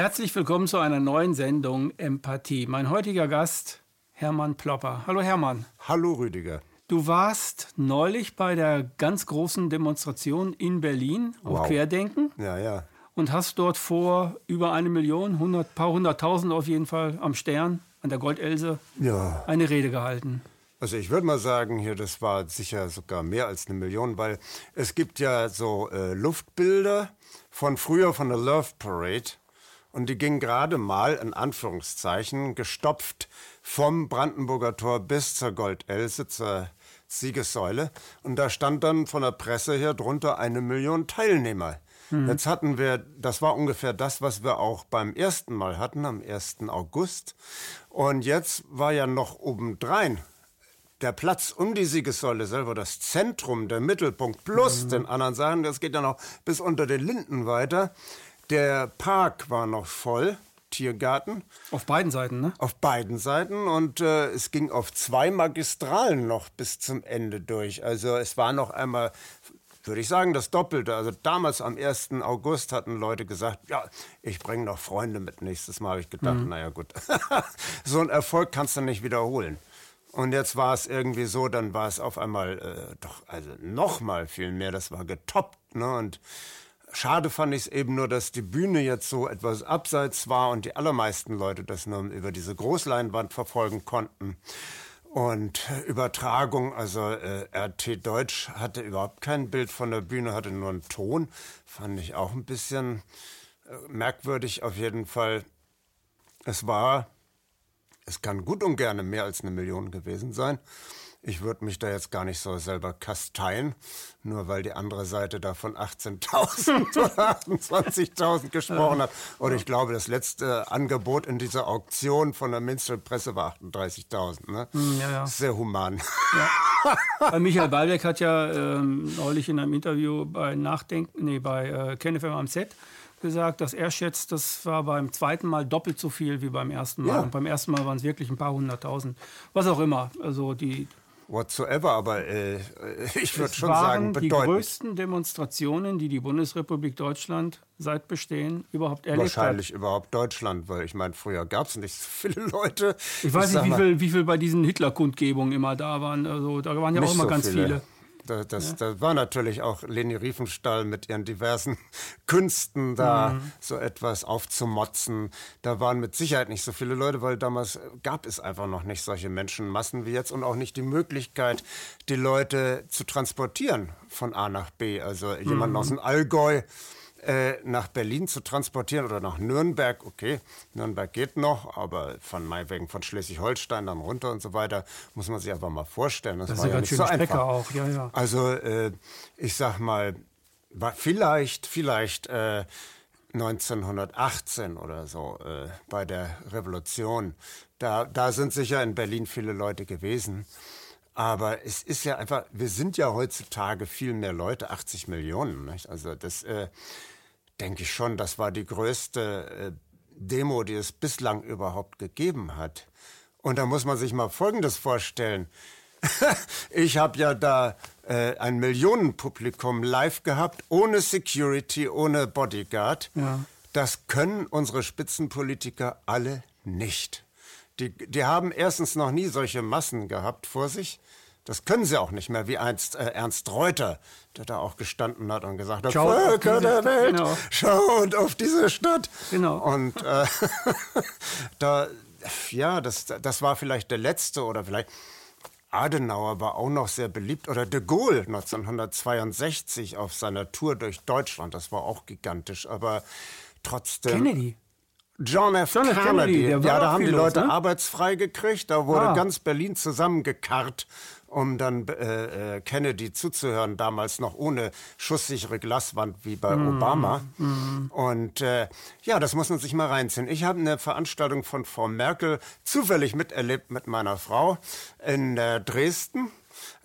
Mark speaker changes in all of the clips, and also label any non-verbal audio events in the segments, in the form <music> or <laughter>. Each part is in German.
Speaker 1: Herzlich willkommen zu einer neuen Sendung Empathie. Mein heutiger Gast, Hermann Plopper. Hallo Hermann.
Speaker 2: Hallo Rüdiger.
Speaker 1: Du warst neulich bei der ganz großen Demonstration in Berlin auf wow. Querdenken.
Speaker 2: Ja, ja.
Speaker 1: Und hast dort vor über eine Million, hundert, paar hunderttausend auf jeden Fall am Stern, an der Goldelse,
Speaker 2: ja.
Speaker 1: eine Rede gehalten.
Speaker 2: Also ich würde mal sagen, hier, das war sicher sogar mehr als eine Million, weil es gibt ja so äh, Luftbilder von früher von der Love Parade und die ging gerade mal, in Anführungszeichen, gestopft vom Brandenburger Tor bis zur Goldelse, zur Siegessäule. Und da stand dann von der Presse her drunter eine Million Teilnehmer. Mhm. Jetzt hatten wir, das war ungefähr das, was wir auch beim ersten Mal hatten, am 1. August. Und jetzt war ja noch obendrein der Platz um die Siegessäule selber, das Zentrum, der Mittelpunkt, plus mhm. den anderen Sachen, das geht ja noch bis unter den Linden weiter. Der Park war noch voll. Tiergarten.
Speaker 1: Auf beiden Seiten, ne?
Speaker 2: Auf beiden Seiten und äh, es ging auf zwei Magistralen noch bis zum Ende durch. Also es war noch einmal, würde ich sagen, das Doppelte. Also damals am 1. August hatten Leute gesagt, ja, ich bringe noch Freunde mit. Nächstes Mal habe ich gedacht, mhm. naja gut, <laughs> so ein Erfolg kannst du nicht wiederholen. Und jetzt war es irgendwie so, dann war es auf einmal äh, doch, also noch mal viel mehr. Das war getoppt, ne? Und Schade fand ich es eben nur, dass die Bühne jetzt so etwas abseits war und die allermeisten Leute das nur über diese Großleinwand verfolgen konnten. Und Übertragung, also äh, RT Deutsch hatte überhaupt kein Bild von der Bühne, hatte nur einen Ton. Fand ich auch ein bisschen äh, merkwürdig auf jeden Fall. Es war, es kann gut und gerne mehr als eine Million gewesen sein. Ich würde mich da jetzt gar nicht so selber kasteien, nur weil die andere Seite da von 18.000 oder 28.000 gesprochen hat. Und ich glaube, das letzte Angebot in dieser Auktion von der Minstrel-Presse war 38.000. Ne?
Speaker 1: Hm, ja, ja.
Speaker 2: Sehr human.
Speaker 1: Ja. <laughs> Michael Ballbeck hat ja ähm, neulich in einem Interview bei Nachdenken, nee, bei äh, KenFM am Set gesagt, dass er schätzt, das war beim zweiten Mal doppelt so viel wie beim ersten Mal. Ja. Und beim ersten Mal waren es wirklich ein paar hunderttausend. Was auch immer. Also die,
Speaker 2: whatsoever, aber äh, ich würde schon
Speaker 1: sagen,
Speaker 2: bedeutend.
Speaker 1: die größten Demonstrationen, die die Bundesrepublik Deutschland seit Bestehen überhaupt erlebt
Speaker 2: Wahrscheinlich
Speaker 1: hat.
Speaker 2: überhaupt Deutschland, weil ich meine, früher gab es nicht so viele Leute.
Speaker 1: Ich weiß ich nicht, wie viel, wie viel bei diesen Hitler-Kundgebungen immer da waren. Also da waren ja auch immer so ganz viele. viele.
Speaker 2: Da, das, ja. das war natürlich auch Leni Riefenstahl mit ihren diversen <laughs> Künsten da mhm. so etwas aufzumotzen. Da waren mit Sicherheit nicht so viele Leute, weil damals gab es einfach noch nicht solche Menschenmassen wie jetzt und auch nicht die Möglichkeit, die Leute zu transportieren von A nach B. Also jemanden mhm. aus dem Allgäu äh, nach Berlin zu transportieren oder nach Nürnberg, okay, Nürnberg geht noch, aber von meinetwegen von Schleswig-Holstein dann runter und so weiter, muss man sich einfach mal vorstellen.
Speaker 1: Das, das war ist ja nicht so Strecke einfach. auch, ja, ja.
Speaker 2: Also äh, ich sag mal, vielleicht, vielleicht äh, 1918 oder so äh, bei der Revolution, da, da sind sicher in Berlin viele Leute gewesen. Aber es ist ja einfach, wir sind ja heutzutage viel mehr Leute, 80 Millionen. Nicht? Also das äh, denke ich schon, das war die größte äh, Demo, die es bislang überhaupt gegeben hat. Und da muss man sich mal Folgendes vorstellen. <laughs> ich habe ja da äh, ein Millionenpublikum live gehabt, ohne Security, ohne Bodyguard. Ja. Das können unsere Spitzenpolitiker alle nicht. Die, die haben erstens noch nie solche Massen gehabt vor sich. Das können sie auch nicht mehr, wie einst äh, Ernst Reuter, der da auch gestanden hat und gesagt hat,
Speaker 1: Schaut Völker
Speaker 2: der Welt, genau. schaut auf diese Stadt.
Speaker 1: Genau.
Speaker 2: Und äh, <laughs> da, ja, das, das war vielleicht der letzte oder vielleicht Adenauer war auch noch sehr beliebt oder de Gaulle 1962 auf seiner Tour durch Deutschland, das war auch gigantisch, aber trotzdem.
Speaker 1: Kennedy.
Speaker 2: John F.
Speaker 1: John F. Kennedy.
Speaker 2: Kennedy. ja, da haben die Leute ne? arbeitsfrei gekriegt. Da wurde ah. ganz Berlin zusammengekarrt, um dann äh, äh, Kennedy zuzuhören. Damals noch ohne schusssichere Glaswand wie bei mm. Obama. Mm. Und äh, ja, das muss man sich mal reinziehen. Ich habe eine Veranstaltung von Frau Merkel zufällig miterlebt mit meiner Frau in äh, Dresden.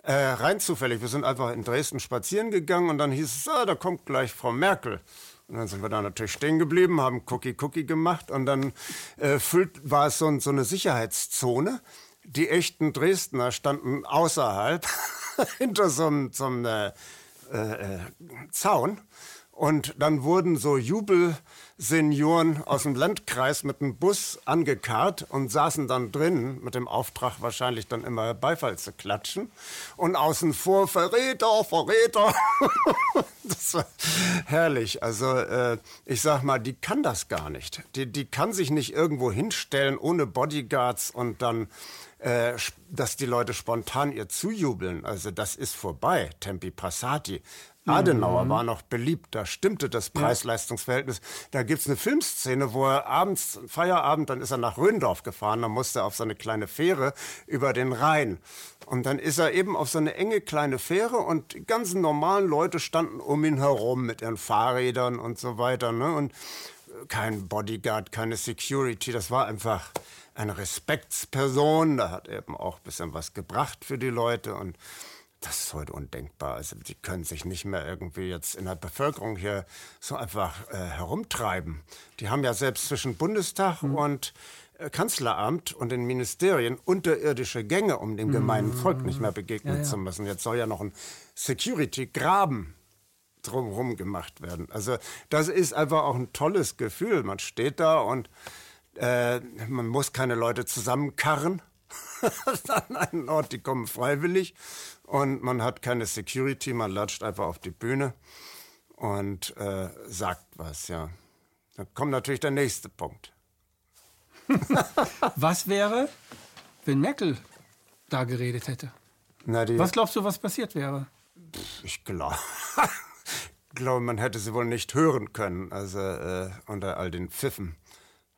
Speaker 2: Äh, rein zufällig. Wir sind einfach in Dresden spazieren gegangen und dann hieß es, ah, da kommt gleich Frau Merkel. Und dann sind wir da natürlich stehen geblieben, haben Cookie Cookie gemacht und dann äh, füllt, war es so, so eine Sicherheitszone. Die echten Dresdner standen außerhalb <laughs> hinter so einem, so einem äh, äh, Zaun Und dann wurden so Jubelsenioren aus dem Landkreis mit dem Bus angekarrt und saßen dann drin, mit dem Auftrag wahrscheinlich dann immer Beifall zu klatschen. Und außen vor Verräter, Verräter. <laughs> das war herrlich. Also äh, ich sag mal, die kann das gar nicht. Die, die kann sich nicht irgendwo hinstellen ohne Bodyguards und dann äh, dass die Leute spontan ihr zujubeln. Also das ist vorbei. Tempi Passati. Adenauer mhm. war noch beliebt, da stimmte das Preis-Leistungs-Verhältnis. Da gibt's eine Filmszene, wo er abends, Feierabend, dann ist er nach Röndorf gefahren, dann musste er auf so eine kleine Fähre über den Rhein. Und dann ist er eben auf so eine enge kleine Fähre und die ganzen normalen Leute standen um ihn herum mit ihren Fahrrädern und so weiter. Ne? Und kein Bodyguard, keine Security, das war einfach eine Respektsperson. Da hat er eben auch ein bisschen was gebracht für die Leute und das ist heute undenkbar. Also die können sich nicht mehr irgendwie jetzt in der Bevölkerung hier so einfach äh, herumtreiben. Die haben ja selbst zwischen Bundestag mhm. und äh, Kanzleramt und den Ministerien unterirdische Gänge, um dem gemeinen mhm. Volk nicht mehr begegnen ja, ja. zu müssen. Jetzt soll ja noch ein Security-Graben drumherum gemacht werden. Also das ist einfach auch ein tolles Gefühl. Man steht da und äh, man muss keine Leute zusammenkarren <laughs> an einen Ort, die kommen freiwillig und man hat keine Security, man latscht einfach auf die Bühne und äh, sagt was, ja. Dann kommt natürlich der nächste Punkt. <laughs>
Speaker 1: was wäre, wenn Merkel da geredet hätte? Na, was glaubst du, was passiert wäre?
Speaker 2: Ich glaube, <laughs> glaube, man hätte sie wohl nicht hören können, also äh, unter all den Pfiffen.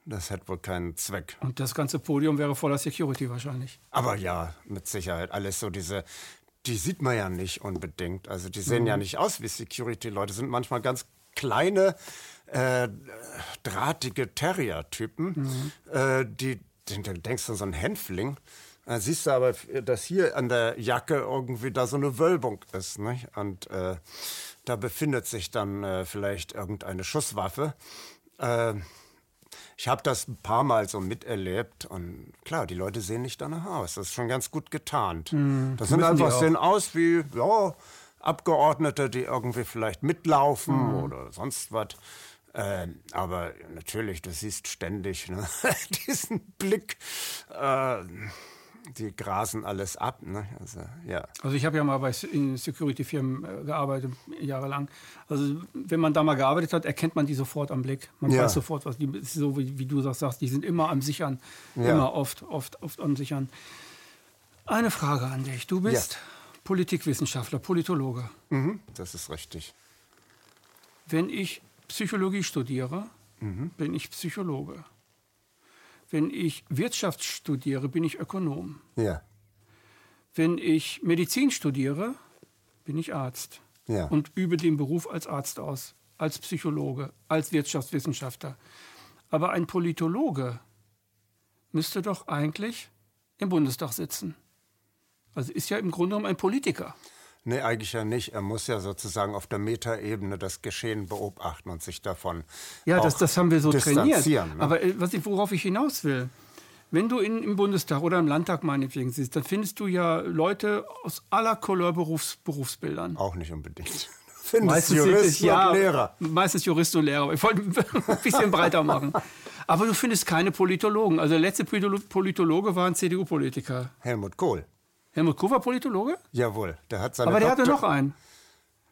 Speaker 2: Das hätte wohl keinen Zweck.
Speaker 1: Und das ganze Podium wäre voller Security wahrscheinlich.
Speaker 2: Aber ja, mit Sicherheit. Alles so diese, die sieht man ja nicht unbedingt. Also die sehen mhm. ja nicht aus wie Security-Leute, sind manchmal ganz kleine, äh, drahtige Terrier-Typen, mhm. äh, die, denkst du, so ein Hänfling. Da siehst du aber, dass hier an der Jacke irgendwie da so eine Wölbung ist. Nicht? Und äh, da befindet sich dann äh, vielleicht irgendeine Schusswaffe. Ich habe das ein paar Mal so miterlebt und klar, die Leute sehen nicht danach aus. Das ist schon ganz gut getarnt. Mhm, das sind einfach sehen aus wie ja, Abgeordnete, die irgendwie vielleicht mitlaufen mhm. oder sonst was. Äh, aber natürlich, du siehst ständig ne, <laughs> diesen Blick. Äh, die grasen alles ab. Ne? Also, ja.
Speaker 1: also ich habe ja mal bei Security-Firmen äh, gearbeitet, jahrelang. Also wenn man da mal gearbeitet hat, erkennt man die sofort am Blick. Man ja. weiß sofort, was die, so wie, wie du das sagst, die sind immer am Sichern, ja. immer oft, oft, oft am Sichern. Eine Frage an dich. Du bist ja. Politikwissenschaftler, Politologe.
Speaker 2: Mhm, das ist richtig.
Speaker 1: Wenn ich Psychologie studiere, mhm. bin ich Psychologe. Wenn ich Wirtschaft studiere, bin ich Ökonom.
Speaker 2: Ja.
Speaker 1: Wenn ich Medizin studiere, bin ich Arzt. Ja. Und übe den Beruf als Arzt aus, als Psychologe, als Wirtschaftswissenschaftler. Aber ein Politologe müsste doch eigentlich im Bundestag sitzen. Also ist ja im Grunde genommen ein Politiker.
Speaker 2: Nee, eigentlich ja nicht. Er muss ja sozusagen auf der Metaebene das Geschehen beobachten und sich davon.
Speaker 1: Ja, das, das haben wir so trainiert. Ne? Aber äh, was ich, worauf ich hinaus will, wenn du in, im Bundestag oder im Landtag meinetwegen siehst, dann findest du ja Leute aus aller Couleur Berufs, Berufsbildern.
Speaker 2: Auch nicht unbedingt. <laughs>
Speaker 1: Findest meistens Jurist ja, und Lehrer. Meistens Jurist und Lehrer. Ich wollte <laughs> ein bisschen breiter machen. Aber du findest keine Politologen. Also der letzte Politologe war ein CDU-Politiker.
Speaker 2: Helmut Kohl.
Speaker 1: Helmut war Politologe?
Speaker 2: Jawohl, der hat seine
Speaker 1: Aber der Doktor hatte noch einen.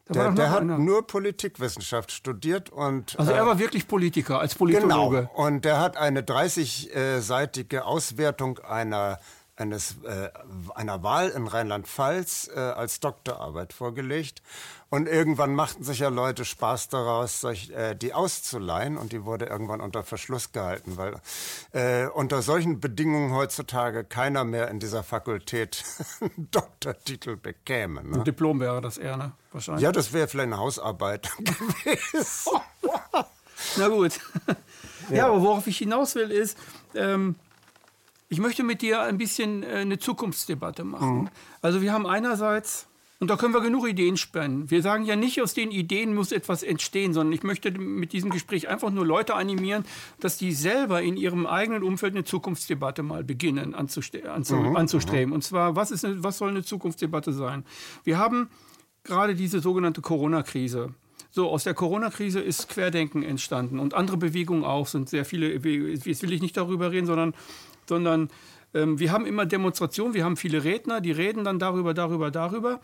Speaker 2: Der, der hat einer. nur Politikwissenschaft studiert und.
Speaker 1: Also er äh, war wirklich Politiker als Politologe.
Speaker 2: Genau. Und der hat eine 30-seitige Auswertung einer eines, äh, einer Wahl in Rheinland-Pfalz äh, als Doktorarbeit vorgelegt. Und irgendwann machten sich ja Leute Spaß daraus, sich, äh, die auszuleihen. Und die wurde irgendwann unter Verschluss gehalten, weil äh, unter solchen Bedingungen heutzutage keiner mehr in dieser Fakultät <laughs> einen Doktortitel bekäme. Ne?
Speaker 1: Ein Diplom wäre das eher, ne?
Speaker 2: Wahrscheinlich. Ja, das wäre vielleicht eine Hausarbeit <laughs> gewesen. <laughs>
Speaker 1: Na gut. Ja. ja. aber worauf ich hinaus will, ist, ähm, ich möchte mit dir ein bisschen äh, eine Zukunftsdebatte machen. Mhm. Also wir haben einerseits, und da können wir genug Ideen spenden. Wir sagen ja nicht, aus den Ideen muss etwas entstehen, sondern ich möchte mit diesem Gespräch einfach nur Leute animieren, dass die selber in ihrem eigenen Umfeld eine Zukunftsdebatte mal beginnen anzu mhm. anzustreben. Und zwar, was, ist eine, was soll eine Zukunftsdebatte sein? Wir haben gerade diese sogenannte Corona-Krise. So, aus der Corona-Krise ist Querdenken entstanden und andere Bewegungen auch, sind sehr viele, jetzt will ich nicht darüber reden, sondern, sondern ähm, wir haben immer Demonstrationen, wir haben viele Redner, die reden dann darüber, darüber, darüber.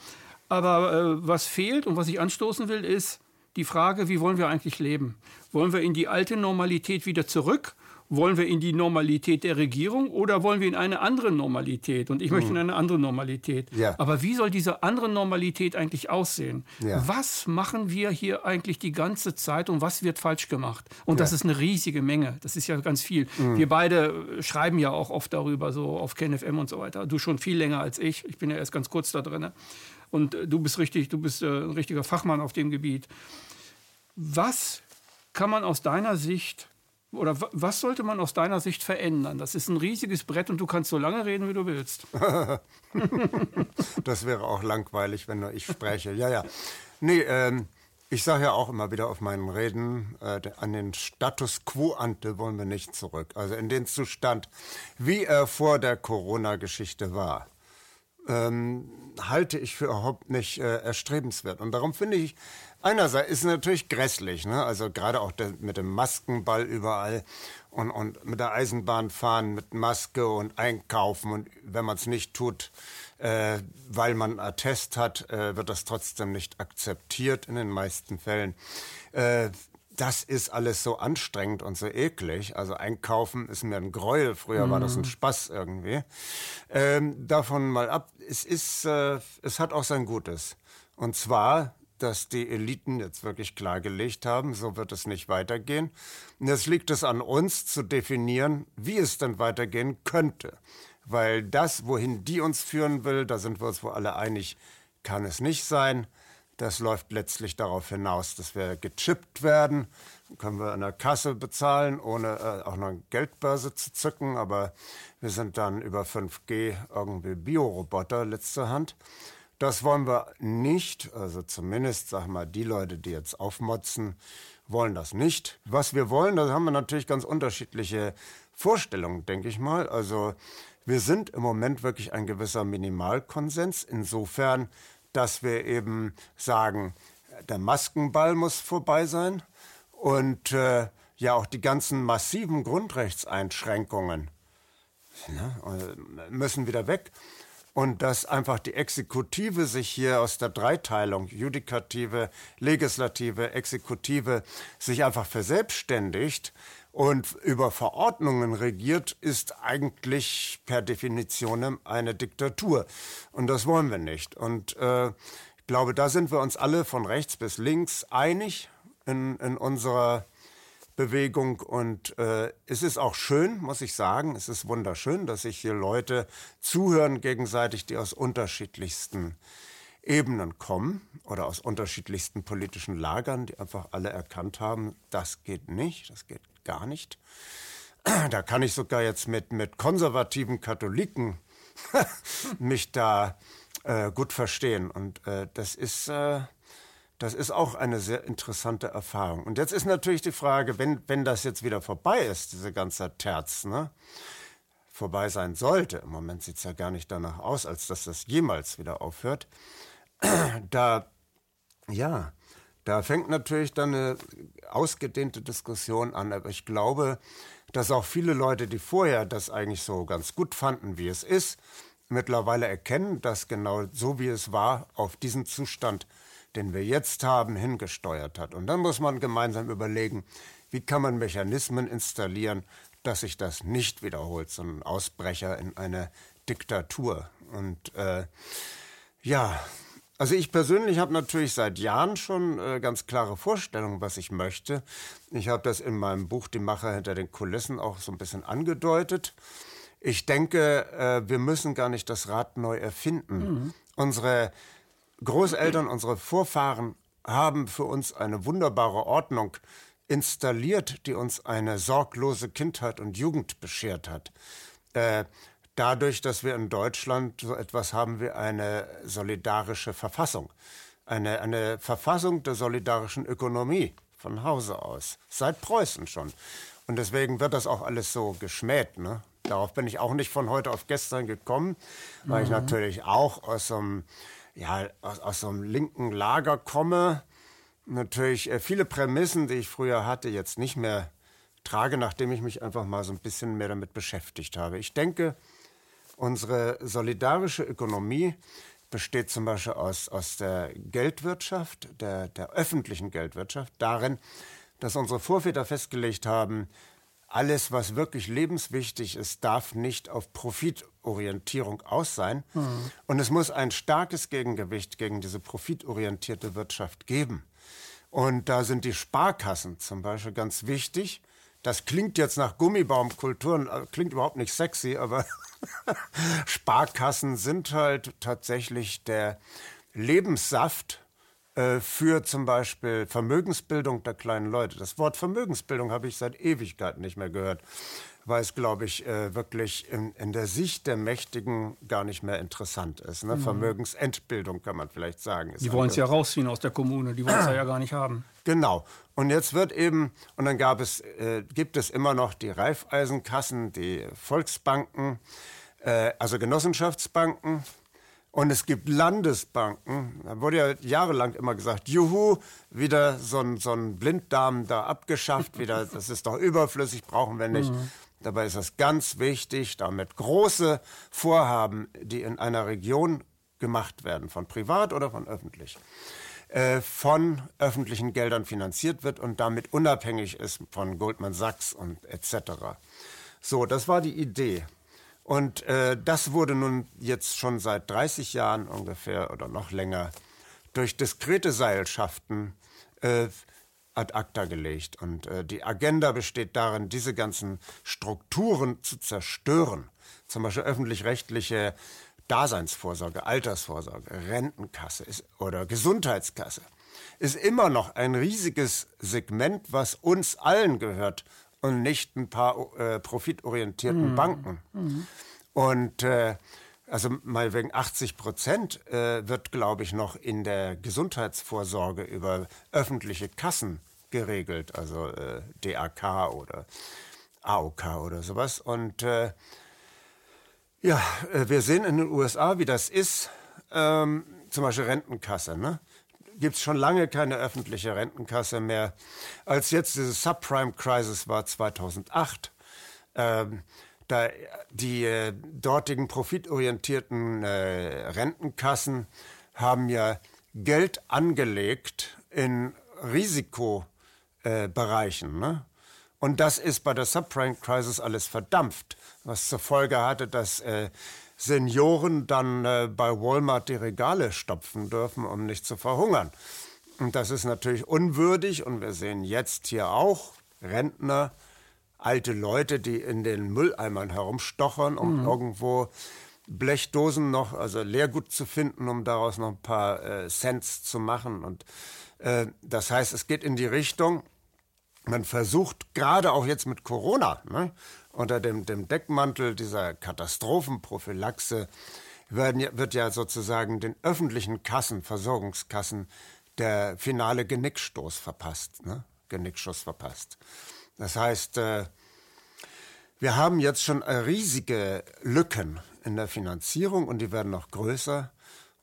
Speaker 1: Aber äh, was fehlt und was ich anstoßen will, ist die Frage, wie wollen wir eigentlich leben? Wollen wir in die alte Normalität wieder zurück wollen wir in die Normalität der Regierung oder wollen wir in eine andere Normalität? Und ich möchte in mhm. eine andere Normalität. Ja. Aber wie soll diese andere Normalität eigentlich aussehen? Ja. Was machen wir hier eigentlich die ganze Zeit und was wird falsch gemacht? Und ja. das ist eine riesige Menge. Das ist ja ganz viel. Mhm. Wir beide schreiben ja auch oft darüber, so auf KenFM und so weiter. Du schon viel länger als ich. Ich bin ja erst ganz kurz da drin. Und du bist richtig, du bist äh, ein richtiger Fachmann auf dem Gebiet. Was kann man aus deiner Sicht oder was sollte man aus deiner Sicht verändern? Das ist ein riesiges Brett und du kannst so lange reden, wie du willst. <laughs> <laughs>
Speaker 2: das wäre auch langweilig, wenn nur ich spreche. Ja, ja. Nee, ähm, ich sage ja auch immer wieder auf meinen Reden, äh, an den Status quo ante wollen wir nicht zurück. Also in den Zustand, wie er vor der Corona-Geschichte war. Ähm, halte ich für überhaupt nicht äh, erstrebenswert. Und darum finde ich Einerseits ist es natürlich grässlich, ne? also gerade auch der, mit dem Maskenball überall und, und mit der Eisenbahn fahren mit Maske und einkaufen und wenn man es nicht tut, äh, weil man Attest hat, äh, wird das trotzdem nicht akzeptiert in den meisten Fällen. Äh, das ist alles so anstrengend und so eklig. Also einkaufen ist mir ein Gräuel. Früher mhm. war das ein mhm. Spaß irgendwie. Ähm, davon mal ab. Es ist, äh, es hat auch sein Gutes. Und zwar dass die Eliten jetzt wirklich klargelegt haben, so wird es nicht weitergehen. Und jetzt liegt es an uns zu definieren, wie es dann weitergehen könnte. Weil das, wohin die uns führen will, da sind wir uns wohl alle einig, kann es nicht sein. Das läuft letztlich darauf hinaus, dass wir gechippt werden. Können wir an der Kasse bezahlen, ohne äh, auch noch eine Geldbörse zu zücken. Aber wir sind dann über 5G irgendwie Bioroboter letzter Hand. Das wollen wir nicht. Also zumindest, sag mal, die Leute, die jetzt aufmotzen, wollen das nicht. Was wir wollen, da haben wir natürlich ganz unterschiedliche Vorstellungen, denke ich mal. Also wir sind im Moment wirklich ein gewisser Minimalkonsens insofern, dass wir eben sagen, der Maskenball muss vorbei sein und äh, ja auch die ganzen massiven Grundrechtseinschränkungen ne, müssen wieder weg und dass einfach die Exekutive sich hier aus der Dreiteilung, Judikative, Legislative, Exekutive, sich einfach verselbstständigt und über Verordnungen regiert, ist eigentlich per Definition eine Diktatur. Und das wollen wir nicht. Und äh, ich glaube, da sind wir uns alle von rechts bis links einig in, in unserer Bewegung. Und äh, es ist auch schön, muss ich sagen, es ist wunderschön, dass sich hier Leute zuhören gegenseitig, die aus unterschiedlichsten Ebenen kommen oder aus unterschiedlichsten politischen Lagern, die einfach alle erkannt haben, das geht nicht, das geht gar nicht. <clears throat> Da kann ich sogar jetzt mit, mit konservativen Katholiken <laughs> mich da äh, gut verstehen. Und äh, das ist äh, das ist auch eine sehr interessante Erfahrung. Und jetzt ist natürlich die Frage, wenn, wenn das jetzt wieder vorbei ist, diese ganze Terz, ne? vorbei sein sollte, im Moment sieht es ja gar nicht danach aus, als dass das jemals wieder aufhört, <clears throat> da, ja, da fängt natürlich dann eine ausgedehnte Diskussion an. Aber ich glaube, dass auch viele Leute, die vorher das eigentlich so ganz gut fanden, wie es ist, mittlerweile erkennen, dass genau so wie es war, auf diesen Zustand den wir jetzt haben, hingesteuert hat. Und dann muss man gemeinsam überlegen, wie kann man Mechanismen installieren, dass sich das nicht wiederholt, so ein Ausbrecher in eine Diktatur. Und äh, ja, also ich persönlich habe natürlich seit Jahren schon äh, ganz klare Vorstellungen, was ich möchte. Ich habe das in meinem Buch Die Macher hinter den Kulissen auch so ein bisschen angedeutet. Ich denke, äh, wir müssen gar nicht das Rad neu erfinden. Mhm. Unsere Großeltern, unsere Vorfahren haben für uns eine wunderbare Ordnung installiert, die uns eine sorglose Kindheit und Jugend beschert hat. Äh, dadurch, dass wir in Deutschland so etwas haben wie eine solidarische Verfassung, eine, eine Verfassung der solidarischen Ökonomie von Hause aus, seit Preußen schon. Und deswegen wird das auch alles so geschmäht. Ne? Darauf bin ich auch nicht von heute auf gestern gekommen, weil mhm. ich natürlich auch aus so einem ja, aus, aus so einem linken Lager komme, natürlich äh, viele Prämissen, die ich früher hatte, jetzt nicht mehr trage, nachdem ich mich einfach mal so ein bisschen mehr damit beschäftigt habe. Ich denke, unsere solidarische Ökonomie besteht zum Beispiel aus, aus der Geldwirtschaft, der, der öffentlichen Geldwirtschaft, darin, dass unsere Vorväter festgelegt haben, alles, was wirklich lebenswichtig ist, darf nicht auf Profitorientierung aus sein. Mhm. Und es muss ein starkes Gegengewicht gegen diese profitorientierte Wirtschaft geben. Und da sind die Sparkassen zum Beispiel ganz wichtig. Das klingt jetzt nach Gummibaumkulturen, äh, klingt überhaupt nicht sexy, aber <laughs> Sparkassen sind halt tatsächlich der Lebenssaft für zum Beispiel Vermögensbildung der kleinen Leute. Das Wort Vermögensbildung habe ich seit Ewigkeiten nicht mehr gehört, weil es, glaube ich, äh, wirklich in, in, der Sicht der Mächtigen gar nicht mehr interessant ist. Ne? Mhm. Vermögensentbildung kann man vielleicht sagen.
Speaker 1: die wollen es ja rausziehen aus der Kommune, die wollen es ja gar nicht haben.
Speaker 2: Genau. Und jetzt wird eben, und dann gab es, äh, gibt es immer noch die Raiffeisenkassen, die Volksbanken, äh, also Genossenschaftsbanken, und es gibt Landesbanken. Da wurde ja jahrelang immer gesagt, juhu, wieder so ein, so ein Blinddarm da abgeschafft, wieder, <laughs> das ist doch überflüssig, brauchen wir nicht. Mhm. Dabei ist es ganz wichtig, damit große Vorhaben, die in einer Region gemacht werden, von privat oder von öffentlich, äh, von öffentlichen Geldern finanziert wird und damit unabhängig ist von Goldman Sachs und etc. So, das war die Idee. Und äh, das wurde nun jetzt schon seit 30 Jahren ungefähr oder noch länger durch diskrete Seilschaften äh, ad acta gelegt. Und äh, die Agenda besteht darin, diese ganzen Strukturen zu zerstören. Zum Beispiel öffentlich-rechtliche Daseinsvorsorge, Altersvorsorge, Rentenkasse ist, oder Gesundheitskasse ist immer noch ein riesiges Segment, was uns allen gehört und nicht ein paar äh, profitorientierten mhm. Banken. Mhm. Und äh, also mal wegen 80 Prozent äh, wird, glaube ich, noch in der Gesundheitsvorsorge über öffentliche Kassen geregelt, also äh, DAK oder AOK oder sowas. Und äh, ja, äh, wir sehen in den USA, wie das ist. Ähm, zum Beispiel Rentenkasse. Ne? Gibt es schon lange keine öffentliche Rentenkasse mehr. Als jetzt diese Subprime-Crisis war 2008, ähm, da die äh, dortigen profitorientierten äh, Rentenkassen haben ja Geld angelegt in Risikobereichen. Äh, ne? Und das ist bei der Subprime-Crisis alles verdampft, was zur Folge hatte, dass äh, Senioren dann äh, bei Walmart die Regale stopfen dürfen, um nicht zu verhungern. Und das ist natürlich unwürdig. Und wir sehen jetzt hier auch Rentner, alte Leute, die in den Mülleimern herumstochern, um mhm. irgendwo Blechdosen noch, also Leergut zu finden, um daraus noch ein paar äh, Cents zu machen. Und äh, das heißt, es geht in die Richtung, man versucht gerade auch jetzt mit Corona, ne, unter dem, dem Deckmantel dieser Katastrophenprophylaxe werden, wird ja sozusagen den öffentlichen Kassen, Versorgungskassen, der finale Genickstoß verpasst, ne? Genickschuss verpasst. Das heißt, äh, wir haben jetzt schon riesige Lücken in der Finanzierung und die werden noch größer.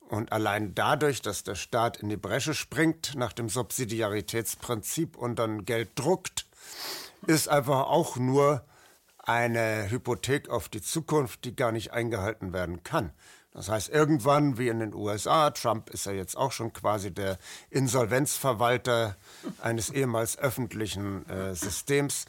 Speaker 2: Und allein dadurch, dass der Staat in die Bresche springt nach dem Subsidiaritätsprinzip und dann Geld druckt, ist einfach auch nur eine Hypothek auf die Zukunft, die gar nicht eingehalten werden kann. Das heißt, irgendwann, wie in den USA, Trump ist ja jetzt auch schon quasi der Insolvenzverwalter eines ehemals öffentlichen äh, Systems,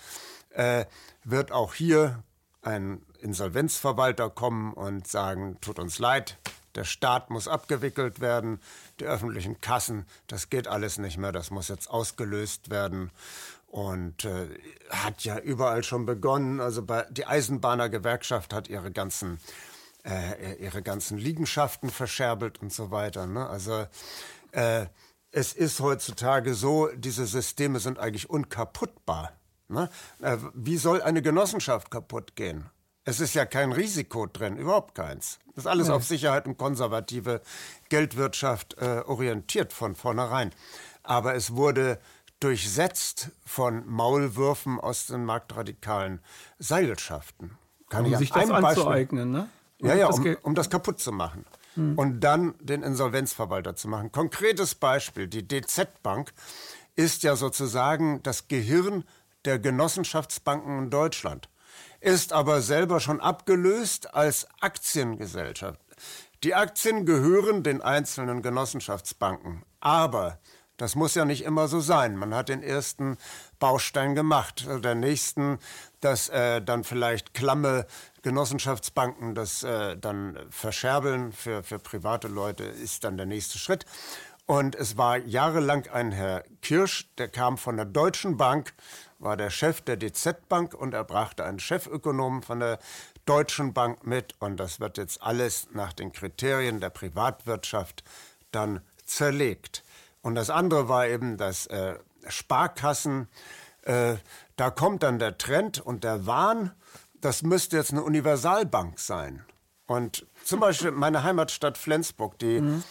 Speaker 2: äh, wird auch hier ein Insolvenzverwalter kommen und sagen, tut uns leid, der Staat muss abgewickelt werden, die öffentlichen Kassen, das geht alles nicht mehr, das muss jetzt ausgelöst werden. Und äh, hat ja überall schon begonnen. Also bei, die Eisenbahnergewerkschaft hat ihre ganzen, äh, ihre ganzen Liegenschaften verscherbelt und so weiter. Ne? Also äh, es ist heutzutage so, diese Systeme sind eigentlich unkaputtbar. Ne? Äh, wie soll eine Genossenschaft kaputt gehen? Es ist ja kein Risiko drin, überhaupt keins. Das ist alles ja. auf Sicherheit und konservative Geldwirtschaft äh, orientiert von vornherein. Aber es wurde durchsetzt von Maulwürfen aus den marktradikalen Seilschaften.
Speaker 1: Kann um sich das anzueignen, ne?
Speaker 2: Um ja, ja, um, um, das kaputt zu machen. mhm. und dann den Insolvenzverwalter zu machen. Konkretes Beispiel, die DZ Bank ist ja sozusagen das Gehirn der Genossenschaftsbanken in Deutschland, ist aber selber schon abgelöst als Aktiengesellschaft. Die Aktien gehören den einzelnen Genossenschaftsbanken, aber das muss ja nicht immer so sein. Man hat den ersten Baustein gemacht. Der nächsten, dass äh, dann vielleicht klamme Genossenschaftsbanken das äh, dann verscherbeln für, für private Leute, ist dann der nächste Schritt. Und es war jahrelang ein Herr Kirsch, der kam von der Deutschen Bank, war der Chef der DZ Bank und er brachte einen Chefökonomen von der Deutschen Bank mit. Und das wird jetzt alles nach den Kriterien der Privatwirtschaft dann zerlegt. Und das andere war eben, dass äh, Sparkassen, äh, da kommt dann der Trend und der Wahn, das müsste jetzt eine Universalbank sein. Und zum Beispiel meine Heimatstadt Flensburg, die mhm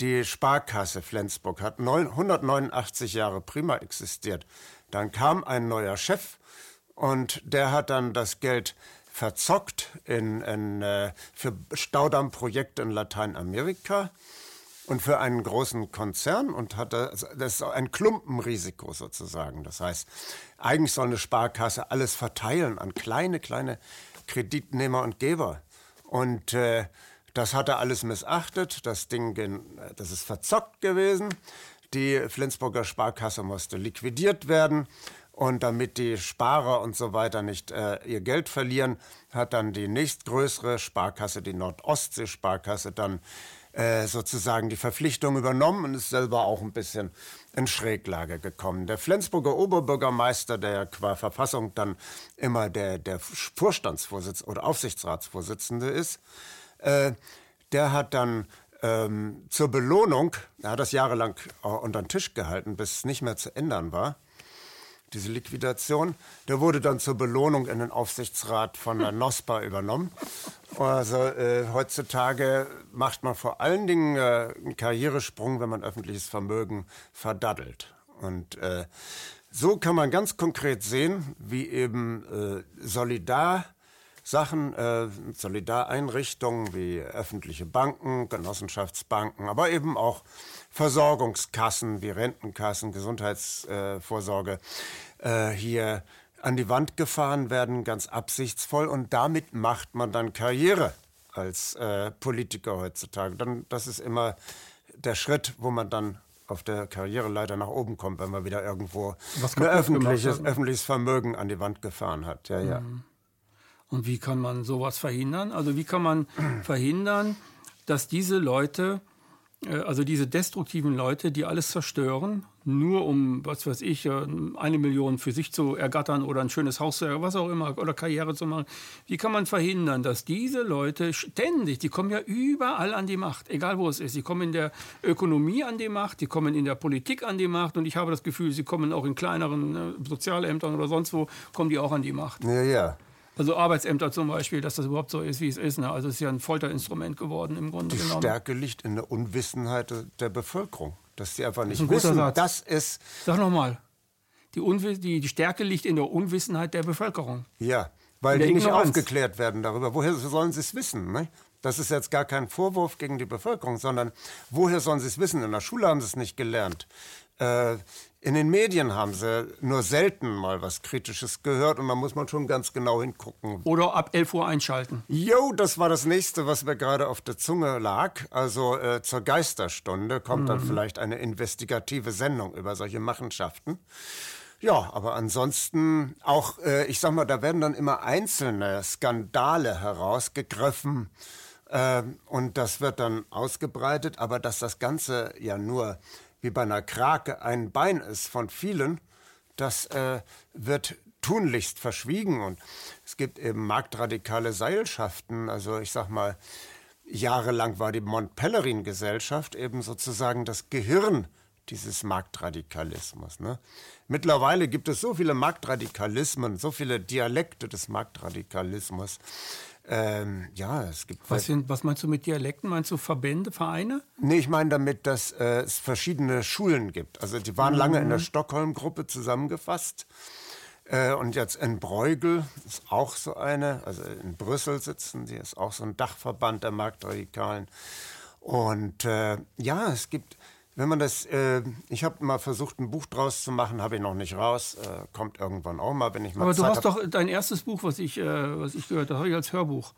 Speaker 2: die Sparkasse Flensburg hat 189 Jahre prima existiert. Dann kam ein neuer Chef und der hat dann das Geld verzockt in, in, äh, für Staudammprojekte in Lateinamerika und für einen großen Konzern und hatte das ist ein Klumpenrisiko sozusagen. Das heißt, eigentlich soll eine Sparkasse alles verteilen an kleine, kleine Kreditnehmer und Geber. Und äh, das hat er alles missachtet. Das Ding, das ist verzockt gewesen. Die Flensburger Sparkasse musste liquidiert werden. Und damit die Sparer und so weiter nicht äh, ihr Geld verlieren, hat dann die nächstgrößere Sparkasse, die Nordostsee-Sparkasse, dann äh, sozusagen die Verpflichtung übernommen und ist selber auch ein bisschen in Schräglage gekommen. Der Flensburger Oberbürgermeister, der qua Verfassung dann immer der, der Vorstandsvorsitzende oder Aufsichtsratsvorsitzende ist, äh, der hat dann ähm, zur Belohnung, er hat das jahrelang unter den Tisch gehalten, bis es nicht mehr zu ändern war, diese Liquidation. Der wurde dann zur Belohnung in den Aufsichtsrat von der NOSPA übernommen. Also äh, heutzutage macht man vor allen Dingen äh, einen Karrieresprung, wenn man öffentliches Vermögen verdaddelt. Und äh, so kann man ganz konkret sehen, wie eben äh, Solidar Sachen, äh, Solidareinrichtungen wie öffentliche Banken, Genossenschaftsbanken, aber eben auch Versorgungskassen wie Rentenkassen, Gesundheitsvorsorge äh, hier an die Wand gefahren werden, ganz absichtsvoll. Und damit macht man dann Karriere als äh, Politiker heutzutage. Dann, das ist immer der Schritt, wo man dann auf der Karriereleiter nach oben kommt, wenn man wieder irgendwo ein öffentliches, öffentliches Vermögen an die Wand gefahren hat. Ja, ja. Mhm.
Speaker 1: Und wie kann man sowas verhindern? Also wie kann man <clears throat> verhindern, dass diese Leute, also diese destruktiven Leute, die alles zerstören, nur um, was weiß ich, äh, eine Million für sich zu ergattern oder ein schönes Haus zu was auch immer, oder Karriere zu machen. Wie kann man verhindern, dass diese Leute ständig, die kommen ja überall an die Macht, egal wo es ist. Die kommen in der Ökonomie an die Macht, die kommen in der Politik an die Macht und ich habe das Gefühl, sie kommen auch in kleineren äh, Sozialämtern oder sonst wo, kommen die auch an die Macht.
Speaker 2: Ja, ja.
Speaker 1: Also Arbeitsämter zum Beispiel, dass das überhaupt so ist, wie es ist. Ne? Also es ist ja ein Folterinstrument geworden im Grunde
Speaker 2: die
Speaker 1: genommen.
Speaker 2: Die Stärke liegt in der Unwissenheit der Bevölkerung, dass sie einfach nicht das wissen, Satz. das ist...
Speaker 1: Sag nochmal. Die, die, die Stärke liegt in der Unwissenheit der Bevölkerung.
Speaker 2: Ja, weil die nicht aufgeklärt werden darüber. Woher sollen sie es wissen? Ne? Das ist jetzt gar kein Vorwurf gegen die Bevölkerung, sondern woher sollen sie es wissen? In der Schule haben sie es nicht gelernt. Äh, in den Medien haben sie nur selten mal was Kritisches gehört und da muss man schon ganz genau hingucken.
Speaker 1: Oder ab 11 Uhr einschalten.
Speaker 2: Jo, das war das nächste, was mir gerade auf der Zunge lag. Also äh, zur Geisterstunde kommt mhm. dann vielleicht eine investigative Sendung über solche Machenschaften. Ja, aber ansonsten auch, äh, ich sag mal, da werden dann immer einzelne Skandale herausgegriffen. Äh, und das wird dann ausgebreitet, aber dass das Ganze ja nur wie bei einer Krake ein Bein ist von vielen, das äh, wird tunlichst verschwiegen. Und es gibt eben marktradikale Seilschaften. Also ich sag mal, jahrelang war die Mont-Pelerin-Gesellschaft eben sozusagen das Gehirn dieses Marktradikalismus. Ne? Mittlerweile gibt es so viele Marktradikalismen, so viele Dialekte des Marktradikalismus, ähm, ja, es gibt.
Speaker 1: Was, sind, was meinst du mit Dialekten? Meinst du Verbände, Vereine?
Speaker 2: Nee, ich meine damit, dass äh, es verschiedene Schulen gibt. Also die waren mhm. lange in der Stockholm-Gruppe zusammengefasst. Äh, und jetzt in Bruegel ist auch so eine, also in Brüssel sitzen die, ist auch so ein Dachverband der Marktradikalen. Und äh, ja, es gibt, wenn man das, äh, ich habe mal versucht, ein Buch draus zu machen, habe ich noch nicht raus, äh, kommt irgendwann auch mal, wenn ich mal
Speaker 1: Aber
Speaker 2: Zeit
Speaker 1: du hast
Speaker 2: hab.
Speaker 1: doch dein erstes Buch, was ich, äh, was ich gehört habe, habe ich als Hörbuch.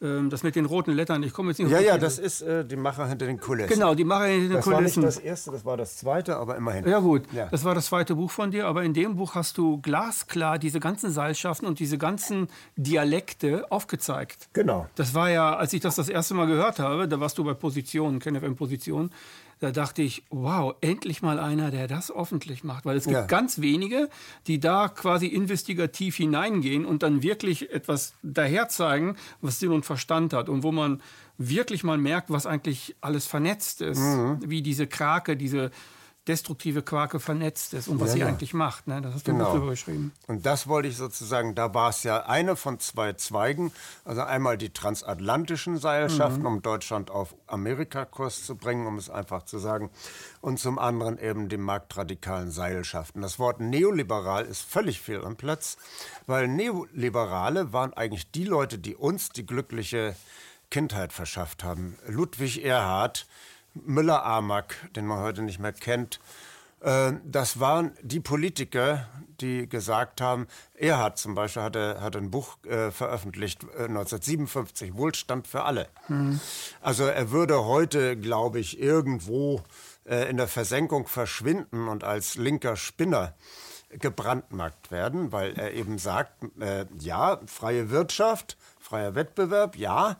Speaker 1: Ähm, das mit den roten Lettern. Ich komme jetzt nicht
Speaker 2: Ja, ja, das ist äh, die Macher hinter den Kulissen.
Speaker 1: Genau, die Macher in den
Speaker 2: Das war nicht
Speaker 1: Kulissen.
Speaker 2: das erste, das war das zweite, aber immerhin.
Speaker 1: Ja gut,
Speaker 2: Ja.
Speaker 1: das war das zweite Buch von dir, aber in dem Buch hast du glasklar diese ganzen Seilschaften und diese ganzen Dialekte aufgezeigt.
Speaker 2: Genau.
Speaker 1: Das war ja, als ich das das erste Mal gehört habe, da warst du bei Positionen, KenFM Position, da dachte ich, wow, endlich mal einer, der das öffentlich macht. Weil es gibt
Speaker 2: Ja.
Speaker 1: ganz wenige, die da quasi investigativ hineingehen und dann wirklich etwas daher zeigen, was Sinn und Verstand hat und wo man wirklich mal merkt, was eigentlich alles vernetzt ist.
Speaker 2: Mhm.
Speaker 1: Wie diese Krake, diese destruktive Quake vernetzt ist und was
Speaker 2: Ja,
Speaker 1: sie
Speaker 2: ja.
Speaker 1: eigentlich macht. Ne? Das hast du
Speaker 2: Genau.
Speaker 1: gut drüber geschrieben.
Speaker 2: Und das wollte ich sozusagen, da war es ja eine von zwei Zweigen. Also einmal die transatlantischen Seilschaften, um Deutschland auf Amerikakurs zu bringen, um es einfach zu sagen. Und zum anderen eben die marktradikalen Seilschaften. Das Wort neoliberal ist völlig fehl am Platz, weil Neoliberale waren eigentlich die Leute, die uns die glückliche Kindheit verschafft haben. Ludwig Erhard, Müller-Amack, den man heute nicht mehr kennt, äh, das waren die Politiker, die gesagt haben, Erhard zum Beispiel hatte, hatte ein Buch äh, veröffentlicht, äh, 1957, Wohlstand für alle. Also er würde heute, glaube ich, irgendwo äh, in der Versenkung verschwinden und als linker Spinner gebrandmarkt werden, weil er eben sagt, äh, ja, freie Wirtschaft, freier Wettbewerb, ja,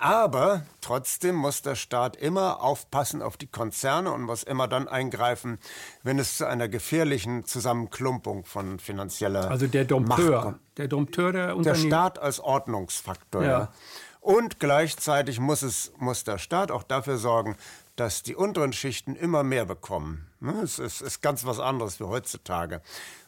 Speaker 2: aber trotzdem muss der Staat immer aufpassen auf die Konzerne und muss immer dann eingreifen, wenn es zu einer gefährlichen Zusammenklumpung von finanzieller
Speaker 1: Also der
Speaker 2: Macht
Speaker 1: Dompteur.
Speaker 2: kommt.
Speaker 1: Der Dompteur der
Speaker 2: Der
Speaker 1: Unternehmen.
Speaker 2: Staat als Ordnungsfaktor.
Speaker 1: Ja.
Speaker 2: Ja. Und gleichzeitig muss, es, muss der Staat auch dafür sorgen, dass die unteren Schichten immer mehr bekommen. Ne, Es ist, ist ganz was anderes wie heutzutage.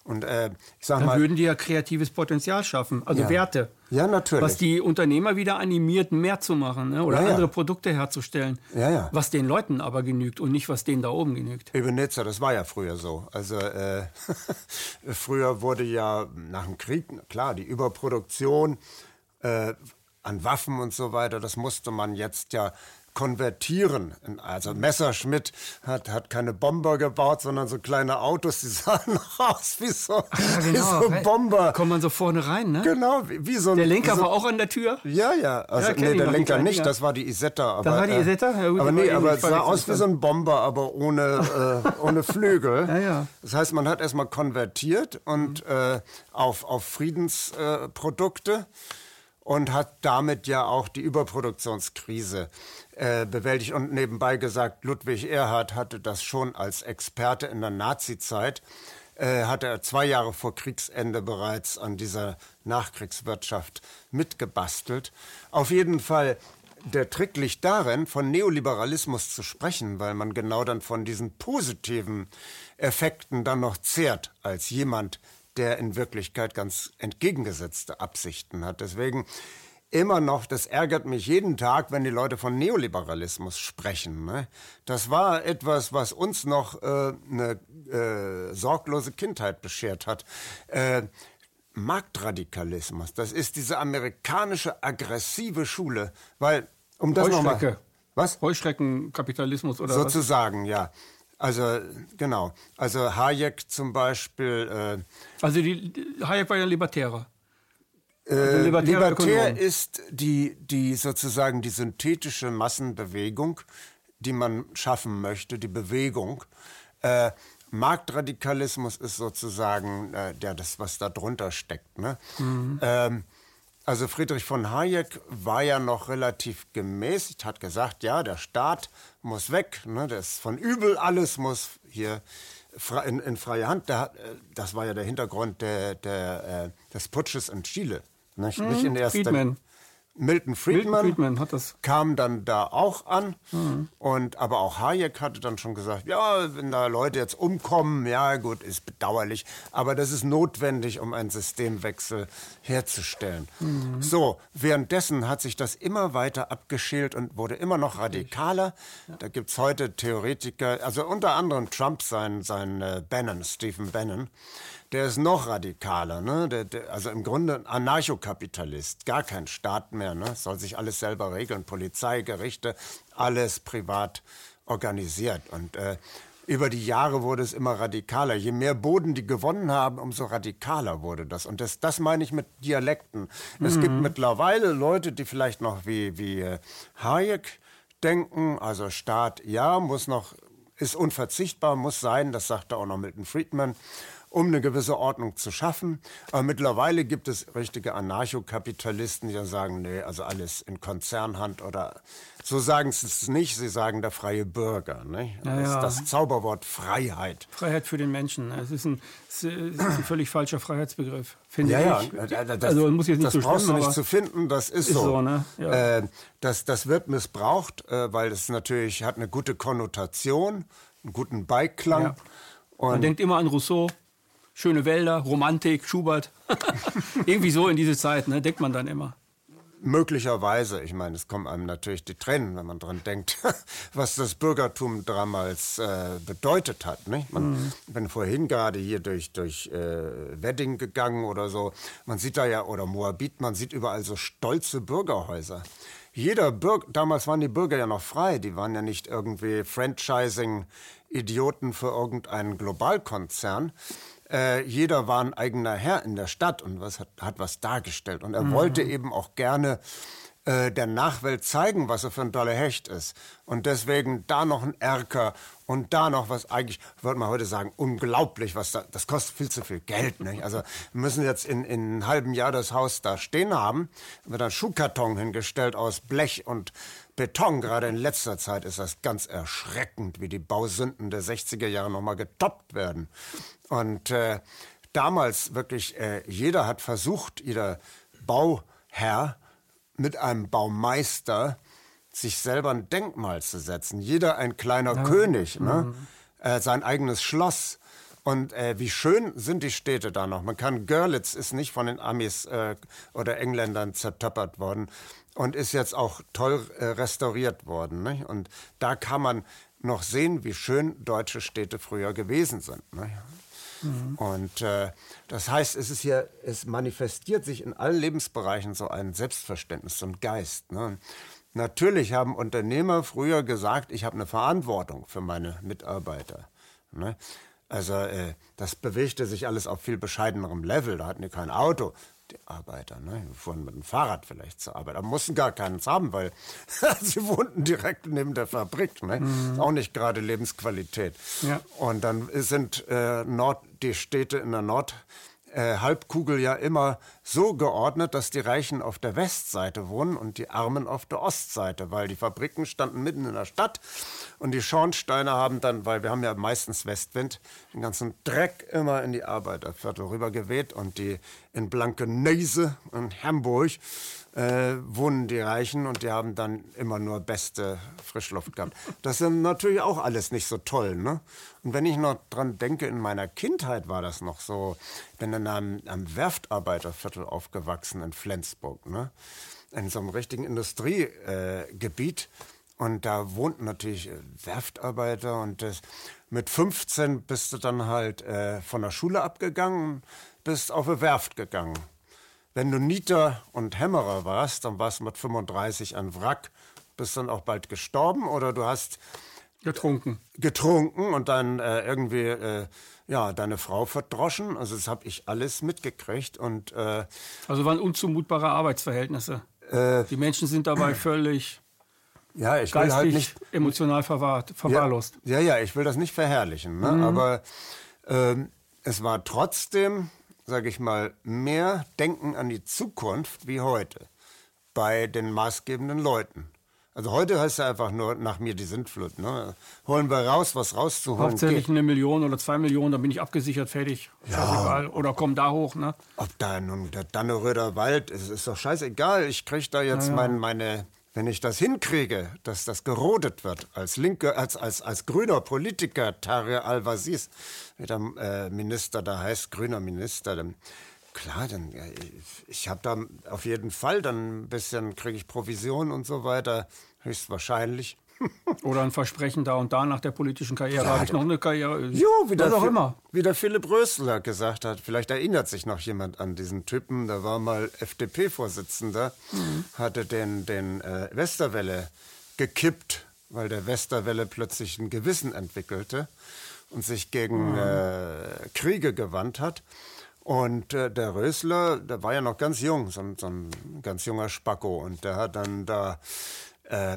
Speaker 2: Und äh, ich sag
Speaker 1: Dann
Speaker 2: mal,
Speaker 1: würden die ja kreatives Potenzial schaffen, also
Speaker 2: Ja.
Speaker 1: Werte.
Speaker 2: Ja, natürlich.
Speaker 1: Was die Unternehmer wieder animiert, mehr zu machen ne? oder
Speaker 2: Ja, ja.
Speaker 1: andere Produkte herzustellen.
Speaker 2: Ja, ja.
Speaker 1: Was den Leuten aber genügt und nicht, was denen da oben genügt.
Speaker 2: Ebenezer, das war ja früher so. Also äh, <laughs> früher wurde ja nach dem Krieg, klar, die Überproduktion äh, an Waffen und so weiter, das musste man jetzt ja konvertieren. Also Messerschmitt hat, hat keine Bomber gebaut, sondern so kleine Autos, die <laughs> sahen aus wie so, wie so Bomber.
Speaker 1: Kommt man so vorne rein, ne?
Speaker 2: Genau, wie, wie so ein...
Speaker 1: Der Lenker
Speaker 2: so,
Speaker 1: war auch an der Tür.
Speaker 2: ja, ja. Also,
Speaker 1: Ja,
Speaker 2: nee, der Lenker nicht,
Speaker 1: Dinger.
Speaker 2: das war die Isetta. Aber,
Speaker 1: war die
Speaker 2: äh,
Speaker 1: Isetta? Ja, gut,
Speaker 2: aber nee, aber es sah aus wie so ein Bomber, aber ohne, <laughs> äh, ohne Flügel.
Speaker 1: Ja, ja.
Speaker 2: Das heißt, man hat erstmal konvertiert und äh, auf, auf Friedensprodukte äh, und hat damit ja auch die Überproduktionskrise äh, bewältigt. Und nebenbei gesagt, Ludwig Erhard hatte das schon als Experte in der Nazizeit, äh, hatte er zwei Jahre vor Kriegsende bereits an dieser Nachkriegswirtschaft mitgebastelt. Auf jeden Fall der Trick liegt darin, von Neoliberalismus zu sprechen, weil man genau dann von diesen positiven Effekten dann noch zehrt als jemand, der in Wirklichkeit ganz entgegengesetzte Absichten hat. Deswegen immer noch, das ärgert mich jeden Tag, wenn die Leute von Neoliberalismus sprechen. Ne? Das war etwas, was uns noch äh, eine äh, sorglose Kindheit beschert hat. Äh, Marktradikalismus, das ist diese amerikanische aggressive Schule, weil, um das nochmal... Was?
Speaker 1: Heuschreckenkapitalismus oder was?
Speaker 2: Sozusagen, ja. Also, genau. Also Hayek zum Beispiel... Äh,
Speaker 1: Also die, Hayek war ja Libertärer.
Speaker 2: Äh,
Speaker 1: Also
Speaker 2: Libertär
Speaker 1: Ökonom.
Speaker 2: ist die, die sozusagen die synthetische Massenbewegung, die man schaffen möchte, die Bewegung. Äh, Marktradikalismus ist sozusagen äh, der, das, was da drunter steckt. Ne? Ähm, also Friedrich von Hayek war ja noch relativ gemäßigt, hat gesagt, ja, der Staat muss weg, ne? das von übel alles muss hier in, in freie Hand. Der, äh, das war ja der Hintergrund der, der, äh, des Putsches in Chile. Nicht, nicht in erster
Speaker 1: Friedman.
Speaker 2: Milton Friedman,
Speaker 1: Milton Friedman
Speaker 2: kam dann da auch an. Und, aber auch Hayek hatte dann schon gesagt, ja, wenn da Leute jetzt umkommen, ja gut, ist bedauerlich. Aber das ist notwendig, um einen Systemwechsel herzustellen. So, währenddessen hat sich das immer weiter abgeschält und wurde immer noch radikaler. Da gibt es heute Theoretiker, also unter anderem Trump, sein, sein äh, Bannon, Stephen Bannon, der ist noch radikaler. Ne? Der, der, also im Grunde ein Anarchokapitalist, gar kein Staat mehr. Ne? Soll sich alles selber regeln, Polizei, Gerichte, alles privat organisiert. Und äh, über die Jahre wurde es immer radikaler. Je mehr Boden die gewonnen haben, umso radikaler wurde das. Und das, das meine ich mit Dialekten. Mhm. Es gibt mhm. mittlerweile Leute, die vielleicht noch wie, wie äh, Hayek denken, also Staat, ja, muss noch, ist unverzichtbar, muss sein, das sagte auch noch Milton Friedman um eine gewisse Ordnung zu schaffen. Aber mittlerweile gibt es richtige Anarchokapitalisten, die sagen, nee, also alles in Konzernhand oder so sagen sie es nicht, sie sagen der freie Bürger. Ne? Ja, das, ja. das Zauberwort Freiheit.
Speaker 1: Freiheit für den Menschen. Es ist ein, es ist ein <clears throat> völlig falscher Freiheitsbegriff, finde
Speaker 2: ja,
Speaker 1: ich.
Speaker 2: Ja, das, also muss jetzt nicht das so brauchst stimmen, du nicht zu finden, das ist, ist so. so ne? ja. äh, das, das wird missbraucht, äh, weil es natürlich hat eine gute Konnotation, einen guten Beiklang.
Speaker 1: Man denkt immer an Rousseau schöne Wälder, Romantik, Schubert. <laughs> Irgendwie so in diese Zeit, ne, denkt man dann immer.
Speaker 2: Möglicherweise, ich meine, es kommen einem natürlich die Tränen, wenn man dran denkt, <laughs> was das Bürgertum damals äh, bedeutet hat. Nicht? Man, mhm. Ich bin vorhin gerade hier durch, durch äh, Wedding gegangen oder so. Man sieht da ja, oder Moabit, man sieht überall so stolze Bürgerhäuser. Jeder Bürger, damals waren die Bürger ja noch frei, die waren ja nicht irgendwie Franchising-Idioten für irgendeinen Globalkonzern äh, jeder war ein eigener Herr in der Stadt und was hat, hat was dargestellt. Und er mhm. wollte eben auch gerne äh, der Nachwelt zeigen, was er für ein toller Hecht ist. Und deswegen da noch ein Erker und da noch was eigentlich, würde man heute sagen, unglaublich, was da, das kostet viel zu viel Geld. Nicht? Also müssen jetzt in, in einem halben Jahr das Haus da stehen haben, wird ein Schuhkarton hingestellt aus Blech und Beton. Gerade in letzter Zeit ist das ganz erschreckend, wie die Bausünden der 60er Jahre nochmal getoppt werden. Und äh, damals wirklich, äh, jeder hat versucht, jeder Bauherr mit einem Baumeister sich selber ein Denkmal zu setzen. Jeder ein kleiner ja. König, ne? Mhm. Äh, sein eigenes Schloss. Und äh, wie schön sind die Städte da noch. Man kann, Görlitz ist nicht von den Amis äh, oder Engländern zertöppert worden und ist jetzt auch toll äh, restauriert worden. Ne? Und da kann man noch sehen, wie schön deutsche Städte früher gewesen sind. Ne? Mhm. Und äh, das heißt, es ist hier, es manifestiert sich in allen Lebensbereichen so ein Selbstverständnis, so ein Geist. Ne? Natürlich haben Unternehmer früher gesagt, ich habe eine Verantwortung für meine Mitarbeiter. Ne? Also äh, das bewegte sich alles auf viel bescheidenerem Level. Da hatten die kein Auto die Arbeiter. Ne? Die fuhren mit dem Fahrrad vielleicht zur Arbeit, aber mussten gar keins haben, weil <laughs> sie wohnten direkt neben der Fabrik. Ne? Mhm. Auch nicht gerade Lebensqualität. Ja. Und dann sind äh, Nord, die Städte in der Nord äh, Halbkugel ja immer so geordnet, dass die Reichen auf der Westseite wohnen und die Armen auf der Ostseite, weil die Fabriken standen mitten in der Stadt und die Schornsteine haben dann, weil wir haben ja meistens Westwind, den ganzen Dreck immer in die Arbeiterviertel rübergeweht und die in Blankenese und Hamburg äh, wohnen die Reichen und die haben dann immer nur beste Frischluft gehabt. Das ist natürlich auch alles nicht so toll. Ne? Und wenn ich noch dran denke, in meiner Kindheit war das noch so, ich bin in einem, einem Werftarbeiterviertel aufgewachsen in Flensburg, ne? in so einem richtigen Industriegebiet. Äh, und da wohnten natürlich äh, Werftarbeiter und das, mit 15 bist du dann halt äh, von der Schule abgegangen, bist auf eine Werft gegangen. Wenn du Nieter und Hämmerer warst, dann warst du mit 35 ein Wrack, bist dann auch bald gestorben oder du hast
Speaker 1: getrunken.
Speaker 2: Getrunken und dann äh, irgendwie äh, ja deine Frau verdroschen. Also das habe ich alles mitgekriegt und äh,
Speaker 1: also waren unzumutbare Arbeitsverhältnisse. Äh, Die Menschen sind dabei <clears throat> völlig
Speaker 2: ja, ich will halt nicht
Speaker 1: emotional verwahrt, verwahrlost.
Speaker 2: Ja, ja, ja, ich will das nicht verherrlichen, ne? Mhm. aber ähm, es war trotzdem sage ich mal, mehr Denken an die Zukunft wie heute bei den maßgebenden Leuten. Also heute heißt es einfach nur nach mir die Sintflut. Ne? Holen wir raus, was rauszuholen
Speaker 1: Hauptsächlich eine Million oder zwei Millionen, dann bin ich abgesichert, fertig. Ja. Oder komm da hoch. Ne?
Speaker 2: Ob da nun der Dannenröder Wald, ist, ist doch scheißegal. Ich kriege da jetzt ja, ja. Mein, meine wenn ich das hinkriege, dass das gerodet wird, als linke, als, als, als grüner Politiker, Tare Al-Wazis, wie der äh, Minister da heißt, grüner Minister, dann, klar, dann, ja, ich habe da auf jeden Fall dann ein bisschen, kriege ich Provision und so weiter, höchstwahrscheinlich.
Speaker 1: Oder ein Versprechen da und da nach der politischen Karriere habe ich noch eine Karriere.
Speaker 2: Jo, wie der,
Speaker 1: was auch immer.
Speaker 2: wie der Philipp Rösler gesagt hat. Vielleicht erinnert sich noch jemand an diesen Typen. Der war mal FDP-Vorsitzender,
Speaker 1: Mhm.
Speaker 2: hatte den, den äh, Westerwelle gekippt, weil der Westerwelle plötzlich ein Gewissen entwickelte und sich gegen
Speaker 1: Mhm.
Speaker 2: äh, Kriege gewandt hat. Und äh, der Rösler, der war ja noch ganz jung, so, ein- so ein ganz junger Spacko. Und der hat dann da äh,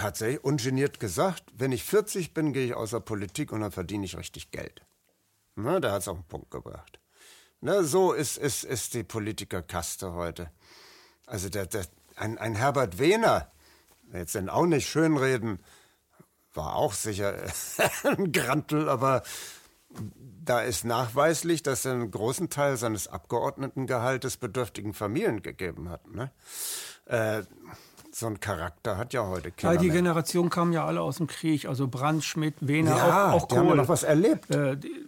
Speaker 2: tatsächlich ungeniert gesagt, wenn ich 40 bin, gehe ich aus der Politik und dann verdiene ich richtig Geld. Na, der hat es auf den Punkt gebracht. Na, so ist, ist, ist die Politikerkaste heute. Also der, der, ein, ein Herbert Wehner, jetzt denn auch nicht schönreden, war auch sicher <laughs> ein Grantel, aber da ist nachweislich, dass er einen großen Teil seines Abgeordnetengehaltes bedürftigen Familien gegeben hat. Ne? Äh, so ein Charakter hat ja heute
Speaker 1: Ja,
Speaker 2: keiner
Speaker 1: die
Speaker 2: mehr.
Speaker 1: Generation kam ja alle aus dem Krieg, also Brandt, Schmidt, Wehner,
Speaker 2: Ja,
Speaker 1: auch, auch
Speaker 2: die haben ja
Speaker 1: Kohl.
Speaker 2: noch was erlebt.
Speaker 1: Äh, die-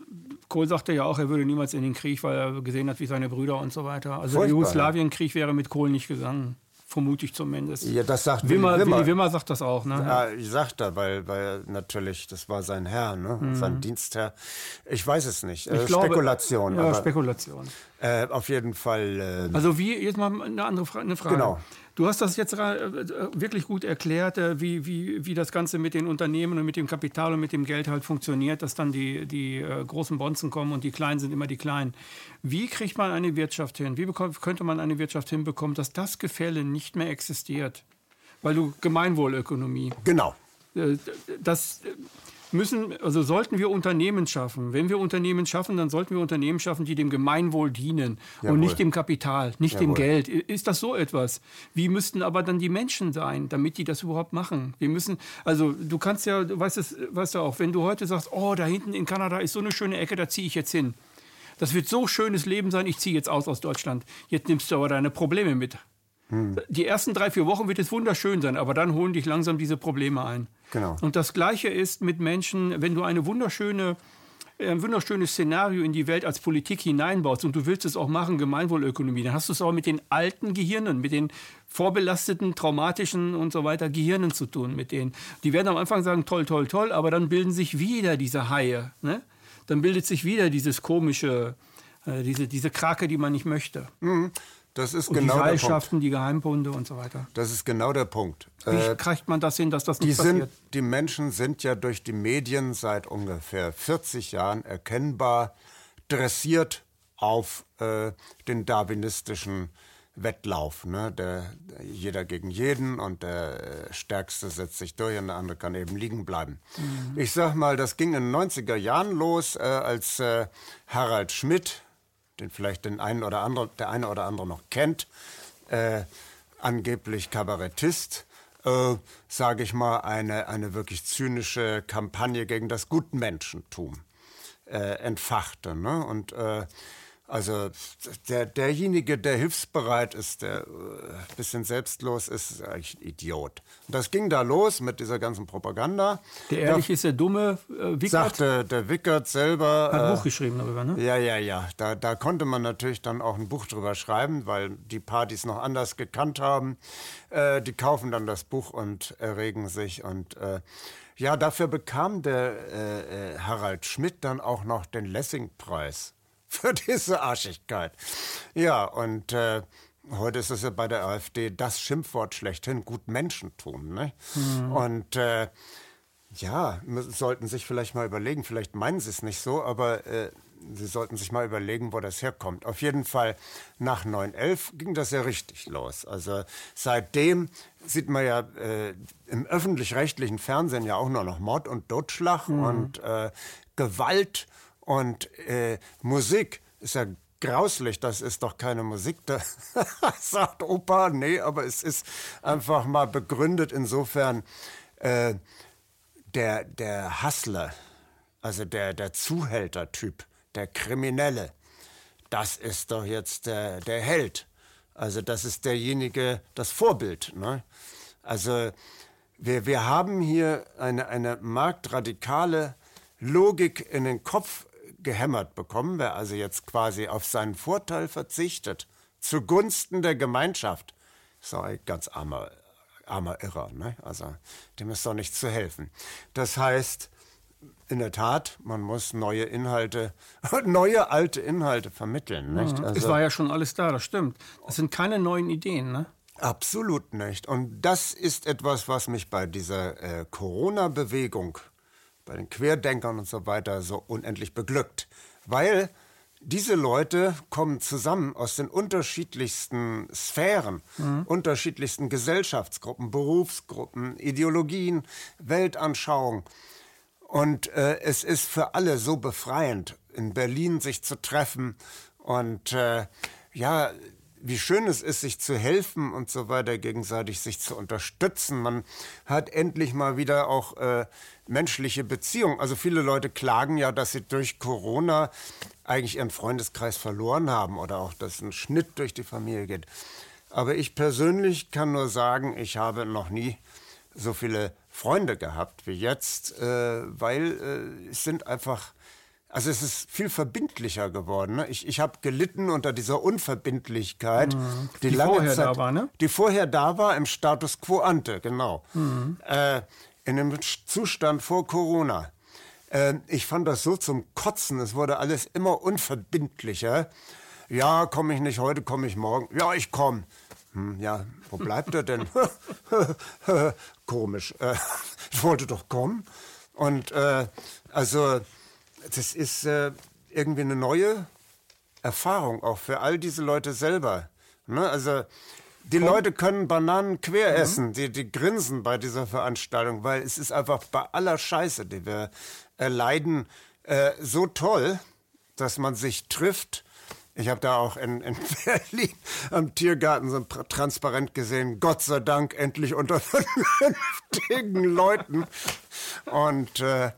Speaker 1: Kohl sagte ja auch, er würde niemals in den Krieg, weil er gesehen hat, wie seine Brüder und so weiter. Also der
Speaker 2: Furchtbar,
Speaker 1: Jugoslawienkrieg wäre mit Kohl nicht gegangen. Vermute ich zumindest.
Speaker 2: Ja, das sagt
Speaker 1: Wimmer,
Speaker 2: Wimmer.
Speaker 1: Willy Wimmer sagt das auch. Ne?
Speaker 2: Ja, ich sag da, weil, weil natürlich, das war sein Herr, ne? sein Dienstherr. Ich weiß es nicht. Äh,
Speaker 1: Mhm. Ich glaube-
Speaker 2: Spekulation.
Speaker 1: Ja, Spekulation.
Speaker 2: Äh, auf jeden Fall. Äh,
Speaker 1: Also wie, jetzt mal eine andere Fra eine Frage.
Speaker 2: Genau.
Speaker 1: Du hast das jetzt äh, wirklich gut erklärt, äh, wie, wie, wie das Ganze mit den Unternehmen und mit dem Kapital und mit dem Geld halt funktioniert, dass dann die, die äh, großen Bonzen kommen und die Kleinen sind immer die Kleinen. Wie kriegt man eine Wirtschaft hin? Wie bekommt, könnte man eine Wirtschaft hinbekommen, dass das Gefälle nicht mehr existiert? Weil du Gemeinwohlökonomie.
Speaker 2: genau.
Speaker 1: Das müssen, also sollten wir Unternehmen schaffen. Wenn wir Unternehmen schaffen, dann sollten wir Unternehmen schaffen, die dem Gemeinwohl dienen
Speaker 2: Jawohl.
Speaker 1: und nicht dem Kapital, nicht dem
Speaker 2: Jawohl.
Speaker 1: Geld. Ist das so etwas? Wie müssten aber dann die Menschen sein, damit die das überhaupt machen? Wir müssen, also du kannst ja, du weißt es, weißt du auch, wenn du heute sagst, oh, da hinten in Kanada ist so eine schöne Ecke, da ziehe ich jetzt hin. Das wird so schönes Leben sein, ich ziehe jetzt aus aus Deutschland. Jetzt nimmst du aber deine Probleme mit.
Speaker 2: Hm.
Speaker 1: Die ersten drei, vier Wochen wird es wunderschön sein, aber dann holen dich langsam diese Probleme ein.
Speaker 2: Genau.
Speaker 1: Und das Gleiche ist mit Menschen, wenn du eine wunderschöne, äh, ein wunderschönes Szenario in die Welt als Politik hineinbaust und du willst es auch machen, Gemeinwohlökonomie, dann hast du es auch mit den alten Gehirnen, mit den vorbelasteten, traumatischen und so weiter Gehirnen zu tun. Mit denen. Die werden am Anfang sagen, toll, toll, toll, aber dann bilden sich wieder diese Haie. Ne? Dann bildet sich wieder dieses komische, äh, diese, diese Krake, die man nicht möchte.
Speaker 2: Das ist
Speaker 1: Und
Speaker 2: genau
Speaker 1: die. Seilschaften, die Geheimbunde und so weiter.
Speaker 2: Das ist genau der Punkt.
Speaker 1: Wie
Speaker 2: Äh,
Speaker 1: kriegt man das hin, dass das
Speaker 2: die,
Speaker 1: nicht
Speaker 2: sind,
Speaker 1: passiert?
Speaker 2: die Menschen sind ja durch die Medien seit ungefähr 40 Jahren erkennbar dressiert auf äh, den darwinistischen Wettlauf. Ne? Der, der, jeder gegen jeden und der äh, Stärkste setzt sich durch und der andere kann eben liegen bleiben. Ich sag mal, das ging in den 90er Jahren los, äh, als äh, Harald Schmidt, den vielleicht den einen oder andere, der eine oder andere noch kennt, äh, angeblich Kabarettist, äh, sage ich mal, eine, eine wirklich zynische Kampagne gegen das Gutmenschentum äh, entfachte. Ne? Und äh, also der, derjenige, der hilfsbereit ist, der ein äh, bisschen selbstlos ist, ist eigentlich ein Idiot. Und das ging da los mit dieser ganzen Propaganda.
Speaker 1: Der ehrlich ist der dumme äh, Wickert
Speaker 2: Sagte der Wickert selber.
Speaker 1: hat ein
Speaker 2: äh,
Speaker 1: Buch geschrieben darüber, ne?
Speaker 2: ja, ja, ja. Da, da konnte man natürlich dann auch ein Buch drüber schreiben, weil die Partys noch anders gekannt haben. Äh, die kaufen dann das Buch und erregen sich. Und äh, ja, dafür bekam der äh, Harald Schmidt dann auch noch den Lessing-Preis <laughs> für diese Arschigkeit. Ja, und äh, heute ist es ja bei der AfD das Schimpfwort schlechthin, Gutmenschentum. Ne? Und äh, ja, sollten sich vielleicht mal überlegen, vielleicht meinen sie es nicht so, aber äh, sie sollten sich mal überlegen, wo das herkommt. Auf jeden Fall nach 9-11 ging das ja richtig los. Also seitdem sieht man ja äh, im öffentlich-rechtlichen Fernsehen ja auch nur noch Mord und Totschlag und äh, Gewalt und äh, Musik. Ist ja grauslich, das ist doch keine Musik, da <laughs> sagt Opa, nee, aber es ist einfach mal begründet insofern, äh, der, der Hustler, also der, der Zuhältertyp, der Kriminelle, das ist doch jetzt der, der Held. Also das ist derjenige, das Vorbild. Ne? Also wir, wir haben hier eine, eine marktradikale Logik in den Kopf gehämmert bekommen. Wer also jetzt quasi auf seinen Vorteil verzichtet, zugunsten der Gemeinschaft, ist doch ein ganz armer, armer Irrer. Ne? Also dem ist doch nicht zu helfen. Das heißt, in der Tat, man muss neue Inhalte, <laughs> neue alte Inhalte vermitteln. Nicht?
Speaker 1: Also, es war ja schon alles da, das stimmt. Das sind keine neuen Ideen, ne?
Speaker 2: Absolut nicht. Und das ist etwas, was mich bei dieser äh, Corona-Bewegung, bei den Querdenkern und so weiter so unendlich beglückt. Weil diese Leute kommen zusammen aus den unterschiedlichsten Sphären, mhm. unterschiedlichsten Gesellschaftsgruppen, Berufsgruppen, Ideologien, Weltanschauungen. Und äh, es ist für alle so befreiend, in Berlin sich zu treffen und äh, ja, wie schön es ist, sich zu helfen und so weiter, gegenseitig sich zu unterstützen. Man hat endlich mal wieder auch äh, menschliche Beziehungen. Also viele Leute klagen ja, dass sie durch Corona eigentlich ihren Freundeskreis verloren haben oder auch, dass ein Schnitt durch die Familie geht. Aber ich persönlich kann nur sagen, ich habe noch nie so viele Freunde gehabt wie jetzt, äh, weil äh, es sind einfach also es ist viel verbindlicher geworden. Ne? Ich, ich habe gelitten unter dieser Unverbindlichkeit,
Speaker 1: mhm. die, die lange vorher Zeit, da war, ne?
Speaker 2: die vorher da war im Status quo ante, genau, mhm. äh, in dem Zustand vor Corona. Äh, ich fand das so zum Kotzen. Es wurde alles immer unverbindlicher. Ja, komme ich nicht heute, komme ich morgen. Ja, ich komme. Hm, ja, wo bleibt er denn? <laughs> Komisch. Äh, ich wollte doch kommen. Und äh, also das ist äh, irgendwie eine neue Erfahrung auch für all diese Leute selber. Ne? Also die Und? Leute können Bananen quer mhm. essen, die, die grinsen bei dieser Veranstaltung, weil es ist einfach bei aller Scheiße, die wir erleiden, äh, so toll, dass man sich trifft. Ich habe da auch in, in <laughs> Berlin am Tiergarten so ein Transparent gesehen, Gott sei Dank endlich unter <laughs> vernünftigen Leuten. Und äh,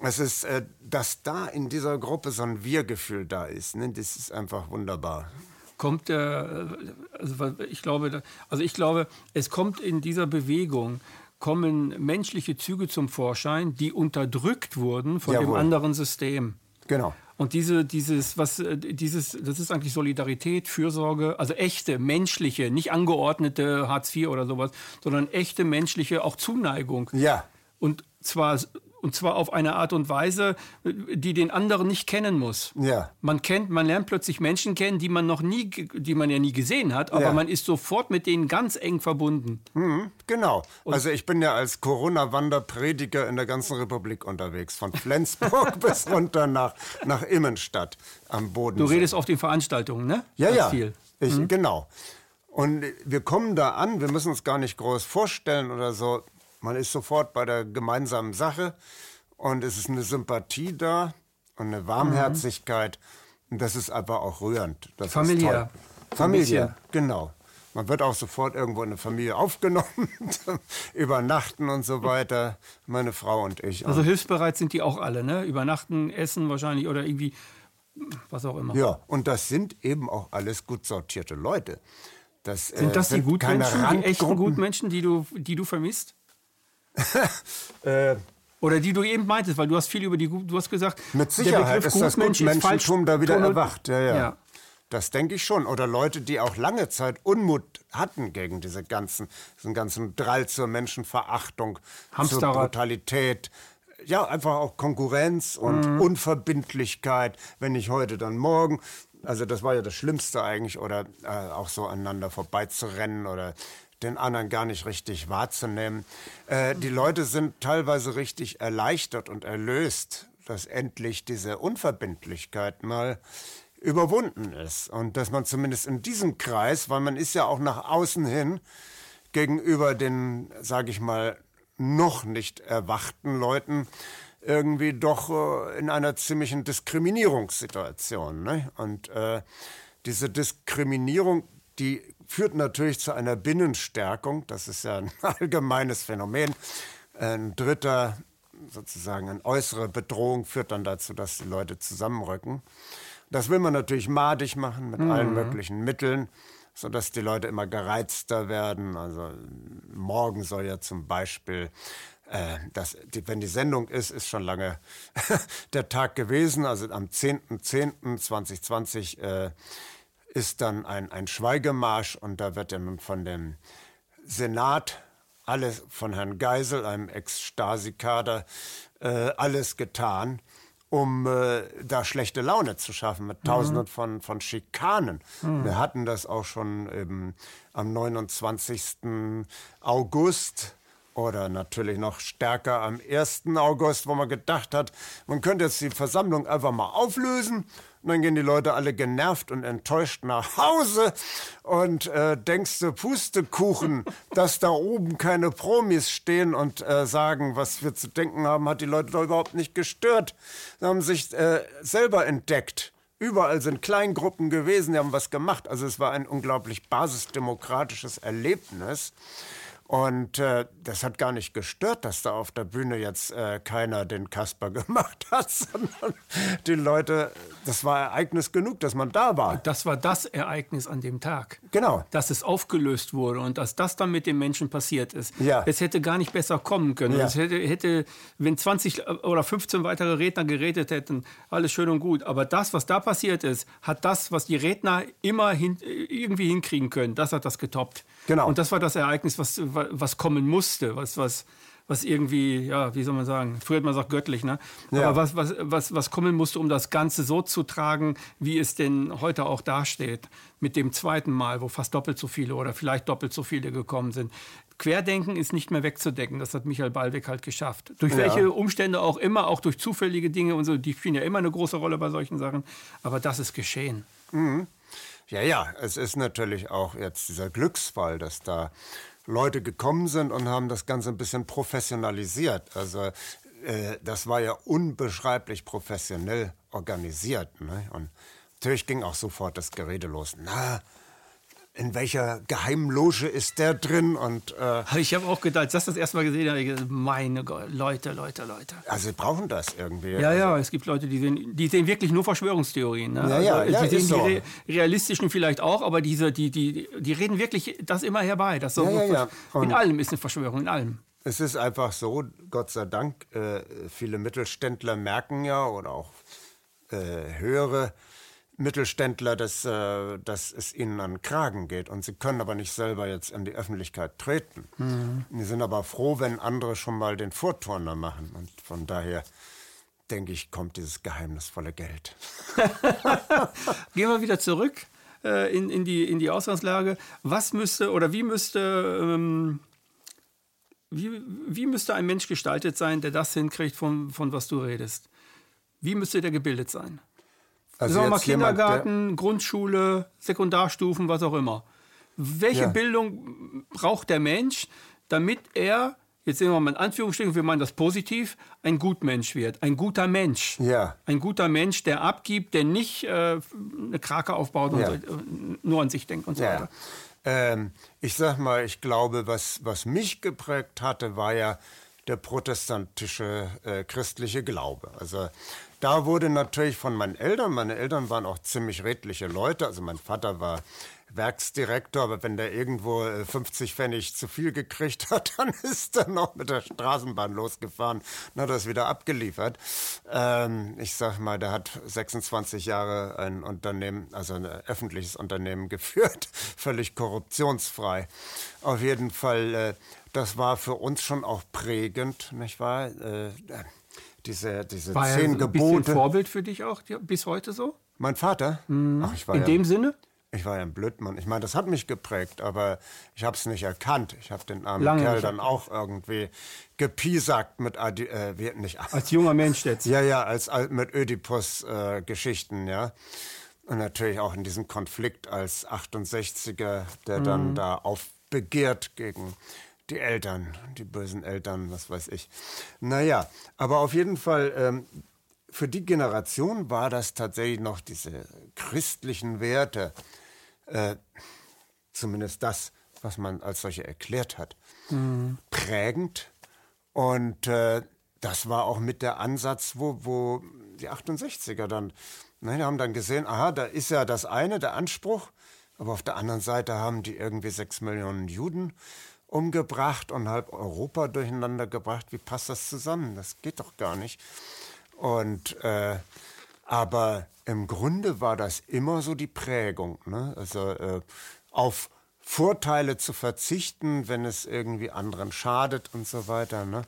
Speaker 2: es ist, äh, dass da in dieser Gruppe so ein Wir-Gefühl da ist. Ne? Das ist einfach wunderbar.
Speaker 1: Kommt der, äh, also ich glaube, also ich glaube, es kommt in dieser Bewegung kommen menschliche Züge zum Vorschein, die unterdrückt wurden von Jawohl. dem anderen System.
Speaker 2: Genau.
Speaker 1: Und diese, dieses, was, äh, dieses, das ist eigentlich Solidarität, Fürsorge, also echte, menschliche, nicht angeordnete Hartz IV oder sowas, sondern echte menschliche auch Zuneigung.
Speaker 2: Ja.
Speaker 1: Und zwar und zwar auf eine Art und Weise, die den anderen nicht kennen muss.
Speaker 2: Ja.
Speaker 1: Man kennt, man lernt plötzlich Menschen kennen, die man noch nie, die man ja nie gesehen hat, aber ja. man ist sofort mit denen ganz eng verbunden.
Speaker 2: Mhm, genau. Und also ich bin ja als Corona-Wanderprediger in der ganzen Republik unterwegs, von Flensburg <laughs> bis runter nach, nach Immenstadt am Boden.
Speaker 1: Du redest auf den Veranstaltungen, ne?
Speaker 2: Ja, das ja. Viel. Ich, mhm. Genau. Und wir kommen da an, wir müssen uns gar nicht groß vorstellen oder so. Man ist sofort bei der gemeinsamen Sache und es ist eine Sympathie da und eine Warmherzigkeit. Und das ist aber auch rührend. Das
Speaker 1: Familie.
Speaker 2: Familie, genau. Man wird auch sofort irgendwo in eine Familie <laughs> aufgenommen, <laughs> übernachten und so weiter. Meine Frau und ich.
Speaker 1: Also hilfsbereit sind die auch alle, ne? Übernachten, essen wahrscheinlich oder irgendwie was auch immer.
Speaker 2: Ja, und das sind eben auch alles gut sortierte Leute.
Speaker 1: Das, sind das äh, sind die Gutmenschen, die echten Gutmenschen, die du, die du vermisst? <laughs> äh, Oder die du eben meintest, weil du hast viel über die, du hast gesagt,
Speaker 2: mit Sicherheit ist das Gutmenschentum da wieder erwacht. Ja, ja. ja. Das denke ich schon. Oder Leute, die auch lange Zeit Unmut hatten gegen diese ganzen, diesen ganzen Drall zur Menschenverachtung, Hamsterrad. zur Brutalität. Ja, einfach auch Konkurrenz und mhm. Unverbindlichkeit. Wenn nicht heute, dann morgen. Also das war ja das Schlimmste eigentlich. Oder äh, auch so aneinander vorbeizurennen oder den anderen gar nicht richtig wahrzunehmen. Äh, die Leute sind teilweise richtig erleichtert und erlöst, dass endlich diese Unverbindlichkeit mal überwunden ist. Und dass man zumindest in diesem Kreis, weil man ist ja auch nach außen hin gegenüber den, sage ich mal, noch nicht erwachten Leuten irgendwie doch äh, in einer ziemlichen Diskriminierungssituation. Ne? Und äh, diese Diskriminierung, die führt natürlich zu einer Binnenstärkung. Das ist ja ein <laughs> allgemeines Phänomen. Ein dritter, sozusagen eine äußere Bedrohung führt dann dazu, dass die Leute zusammenrücken. Das will man natürlich madig machen mit mhm. allen möglichen Mitteln, sodass die Leute immer gereizter werden. Also morgen soll ja zum Beispiel äh, das, die, wenn die Sendung ist, ist schon lange <laughs> der Tag gewesen. Also am 10.10.2020 äh, ist dann ein, ein Schweigemarsch und da wird ja nun von dem Senat, alles von Herrn Geisel, einem Ex-Stasi-Kader, äh, alles getan, um äh, da schlechte Laune zu schaffen mit Tausenden mhm. von, von Schikanen. Mhm. Wir hatten das auch schon eben am 29. August oder natürlich noch stärker am 1. August, wo man gedacht hat, man könnte jetzt die Versammlung einfach mal auflösen. Und dann gehen die Leute alle genervt und enttäuscht nach Hause und äh, denkst du, Pustekuchen, <laughs> dass da oben keine Promis stehen und äh, sagen, was wir zu denken haben, hat die Leute doch überhaupt nicht gestört. Sie haben sich äh, selber entdeckt. Überall sind Kleingruppen gewesen, die haben was gemacht. Also es war ein unglaublich basisdemokratisches Erlebnis. Und äh, das hat gar nicht gestört, dass da auf der Bühne jetzt äh, keiner den Kasper <laughs> gemacht hat, sondern die Leute, das war Ereignis genug, dass man da war.
Speaker 1: Das war das Ereignis an dem Tag.
Speaker 2: Genau.
Speaker 1: Dass es aufgelöst wurde und dass das dann mit den Menschen passiert ist.
Speaker 2: Ja.
Speaker 1: Es hätte gar nicht besser kommen können.
Speaker 2: Ja.
Speaker 1: Es hätte, hätte, wenn 20 oder 15 weitere Redner geredet hätten, alles schön und gut. Aber das, was da passiert ist, hat das, was die Redner immer hin, irgendwie hinkriegen können, das hat das getoppt.
Speaker 2: Genau.
Speaker 1: Und das war das Ereignis, was, was kommen musste, was, was, was irgendwie, ja, wie soll man sagen, früher hat man gesagt göttlich, ne?
Speaker 2: Ja.
Speaker 1: Aber was, was, was, was kommen musste, um das Ganze so zu tragen, wie es denn heute auch dasteht. Mit dem zweiten Mal, wo fast doppelt so viele oder vielleicht doppelt so viele gekommen sind. Querdenken ist nicht mehr wegzudecken. Das hat Michael Ballweg halt geschafft. Durch
Speaker 2: Ja.
Speaker 1: welche Umstände auch immer, auch durch zufällige Dinge und so, die spielen ja immer eine große Rolle bei solchen Sachen. Aber das ist geschehen.
Speaker 2: Ja, ja, es ist natürlich auch jetzt dieser Glücksfall, dass da Leute gekommen sind und haben das Ganze ein bisschen professionalisiert. Also äh, das war ja unbeschreiblich professionell organisiert. Ne? Und natürlich ging auch sofort das Gerede los. Na, in welcher geheimen Loge ist der drin? Und äh,
Speaker 1: ich habe auch gedacht, als ich das erste Mal gesehen habe, gedacht, meine Gott, Leute, Leute, Leute.
Speaker 2: also sie brauchen das irgendwie.
Speaker 1: Ja, ja, es gibt Leute, die sehen, die sehen wirklich nur Verschwörungstheorien. Ne?
Speaker 2: Ja, ja,
Speaker 1: also,
Speaker 2: ja,
Speaker 1: die sehen die
Speaker 2: so.
Speaker 1: re realistischen vielleicht auch, aber diese, die, die, die reden wirklich das immer herbei. Das so,
Speaker 2: Ja, ja, ja.
Speaker 1: In allem ist eine Verschwörung, in allem.
Speaker 2: Es ist einfach so, Gott sei Dank, äh, viele Mittelständler merken ja oder auch äh, höhere Mittelständler, dass, äh, dass es ihnen an den Kragen geht. Und sie können aber nicht selber jetzt in die Öffentlichkeit treten. Die sind aber froh, wenn andere schon mal den Vorturner machen. Und von daher denke ich, kommt dieses geheimnisvolle Geld. <laughs>
Speaker 1: Gehen wir wieder zurück äh, in, in, die, in die Ausgangslage. Was müsste oder wie müsste, ähm, wie, wie müsste ein Mensch gestaltet sein, der das hinkriegt, von, von was du redest? Wie müsste der gebildet sein?
Speaker 2: Also
Speaker 1: Sagen wir mal
Speaker 2: jetzt jemand,
Speaker 1: Kindergarten, Grundschule, Sekundarstufen, was auch immer. Welche
Speaker 2: Ja.
Speaker 1: Bildung braucht der Mensch, damit er, jetzt sehen wir mal in Anführungsstrichen, wir meinen das positiv, ein Gutmensch wird, ein guter Mensch.
Speaker 2: Ja.
Speaker 1: Ein guter Mensch, der abgibt, der nicht äh, eine Krake aufbaut und
Speaker 2: Ja.
Speaker 1: so, äh, nur an sich denkt und so weiter.
Speaker 2: Ähm, ich sag mal, ich glaube, was, was mich geprägt hatte, war ja der protestantische äh, christliche Glaube. Also da wurde natürlich von meinen Eltern, meine Eltern waren auch ziemlich redliche Leute, also mein Vater war Werksdirektor, aber wenn der irgendwo äh, 50 Pfennig zu viel gekriegt <laughs> hat, dann ist er noch mit der Straßenbahn losgefahren und hat das wieder abgeliefert. Ähm, ich sag mal, der hat 26 Jahre ein Unternehmen, also ein öffentliches Unternehmen <laughs> geführt, völlig korruptionsfrei. Auf jeden Fall, äh, das war für uns schon auch prägend, nicht wahr? Äh, diese, diese
Speaker 1: War er
Speaker 2: zehn
Speaker 1: ein bisschen
Speaker 2: Gebote.
Speaker 1: Vorbild für dich auch bis heute so?
Speaker 2: Mein Vater? Ach, ich war
Speaker 1: In
Speaker 2: ja,
Speaker 1: dem Sinne?
Speaker 2: ich war ja ein Blödmann. Ich meine, das hat mich geprägt, aber ich habe es nicht erkannt. Ich habe den armen
Speaker 1: Lange
Speaker 2: Kerl dann auch irgendwie gepiesackt mit Adi äh, nicht <laughs>
Speaker 1: Als junger Mensch jetzt.
Speaker 2: ja, ja, als, als mit Ödipus-Geschichten, ja. Und natürlich auch in diesem Konflikt als 68er, der
Speaker 1: Mhm.
Speaker 2: dann da aufbegehrt gegen die Eltern, die bösen Eltern, was weiß ich. Naja, aber auf jeden Fall, ähm, für die Generation war das tatsächlich noch diese christlichen Werte, äh, zumindest das, was man als solche erklärt hat, prägend. Und äh, das war auch mit der Ansatz, wo, wo die 68er dann, ne, haben dann gesehen, aha, da ist ja das eine, der Anspruch, aber auf der anderen Seite haben die irgendwie sechs Millionen Juden umgebracht und halb Europa durcheinander gebracht. Wie passt das zusammen? Das geht doch gar nicht. Und äh, aber im Grunde war das immer so die Prägung, ne? Also äh, auf Vorteile zu verzichten, wenn es irgendwie anderen schadet und so weiter. Ne?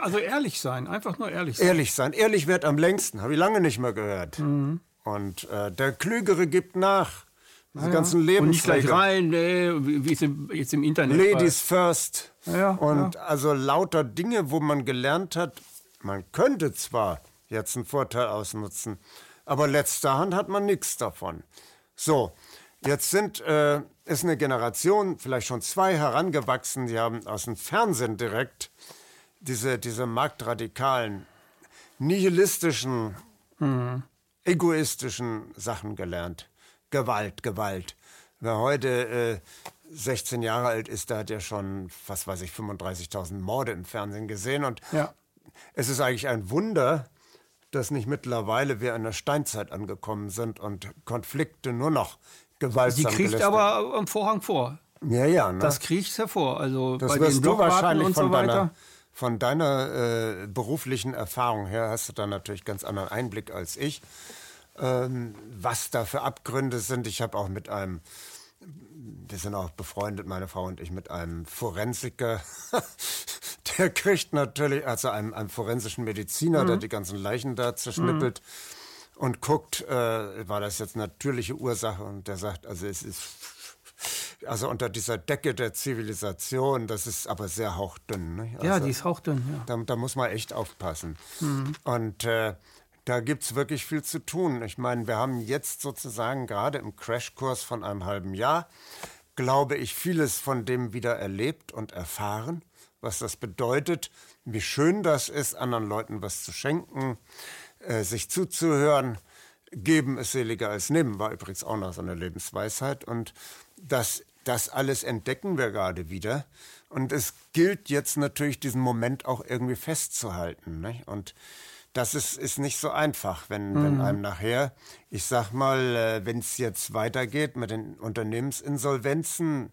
Speaker 1: Also ehrlich sein, einfach nur ehrlich sein.
Speaker 2: Ehrlich sein. Ehrlich wird am längsten, habe ich lange nicht mehr gehört. Mhm. Und äh, der Klügere gibt nach. Diese ja, ganzen Lebensregeln. Und nicht
Speaker 1: gleich rein, nee, wie es im, jetzt im Internet
Speaker 2: Ladies war. first. Ja, und ja. also lauter Dinge, wo man gelernt hat, man könnte zwar jetzt einen Vorteil ausnutzen, aber letzter Hand hat man nichts davon. So, jetzt sind, äh, ist eine Generation, vielleicht schon zwei herangewachsen, die haben aus dem Fernsehen direkt diese, diese marktradikalen, nihilistischen, mhm. egoistischen Sachen gelernt. Gewalt, Gewalt. Wer heute äh, 16 Jahre alt ist, der hat ja schon, was weiß ich, 35.000 Morde im Fernsehen gesehen. Und ja. es ist eigentlich ein Wunder, dass nicht mittlerweile wir in der Steinzeit angekommen sind und Konflikte nur noch gewaltsam
Speaker 1: Die kriegt aber am Vorhang vor.
Speaker 2: Ja, ja. Ne?
Speaker 1: Das kriegt hervor. Also
Speaker 2: das bei wirst den du wahrscheinlich und so von weiter. Deiner, von deiner äh, beruflichen Erfahrung her hast du da natürlich ganz anderen Einblick als ich ähm, was da für Abgründe sind. Ich habe auch mit einem, wir sind auch befreundet, meine Frau und ich, mit einem Forensiker. <laughs> der kriegt natürlich, also einem, einem forensischen Mediziner, mhm. der die ganzen Leichen da zerschnippelt. Mhm und guckt, äh, war das jetzt natürliche Ursache? Und der sagt, also es ist also unter dieser Decke der Zivilisation, das ist aber sehr hauchdünn. Ne? Also,
Speaker 1: ja, die ist hauchdünn. Ja.
Speaker 2: Da, da muss man echt aufpassen. Mhm. Und äh, da gibt es wirklich viel zu tun. Ich meine, wir haben jetzt sozusagen gerade im Crashkurs von einem halben Jahr, glaube ich, vieles von dem wieder erlebt und erfahren, was das bedeutet, wie schön das ist, anderen Leuten was zu schenken, äh, sich zuzuhören. Geben ist seliger als nehmen, war übrigens auch noch so eine Lebensweisheit. Und das, das alles entdecken wir gerade wieder. Und es gilt jetzt natürlich, diesen Moment auch irgendwie festzuhalten. Nicht? Und das ist, ist nicht so einfach, wenn, mhm. wenn einem nachher, ich sag mal, äh, wenn es jetzt weitergeht mit den Unternehmensinsolvenzen,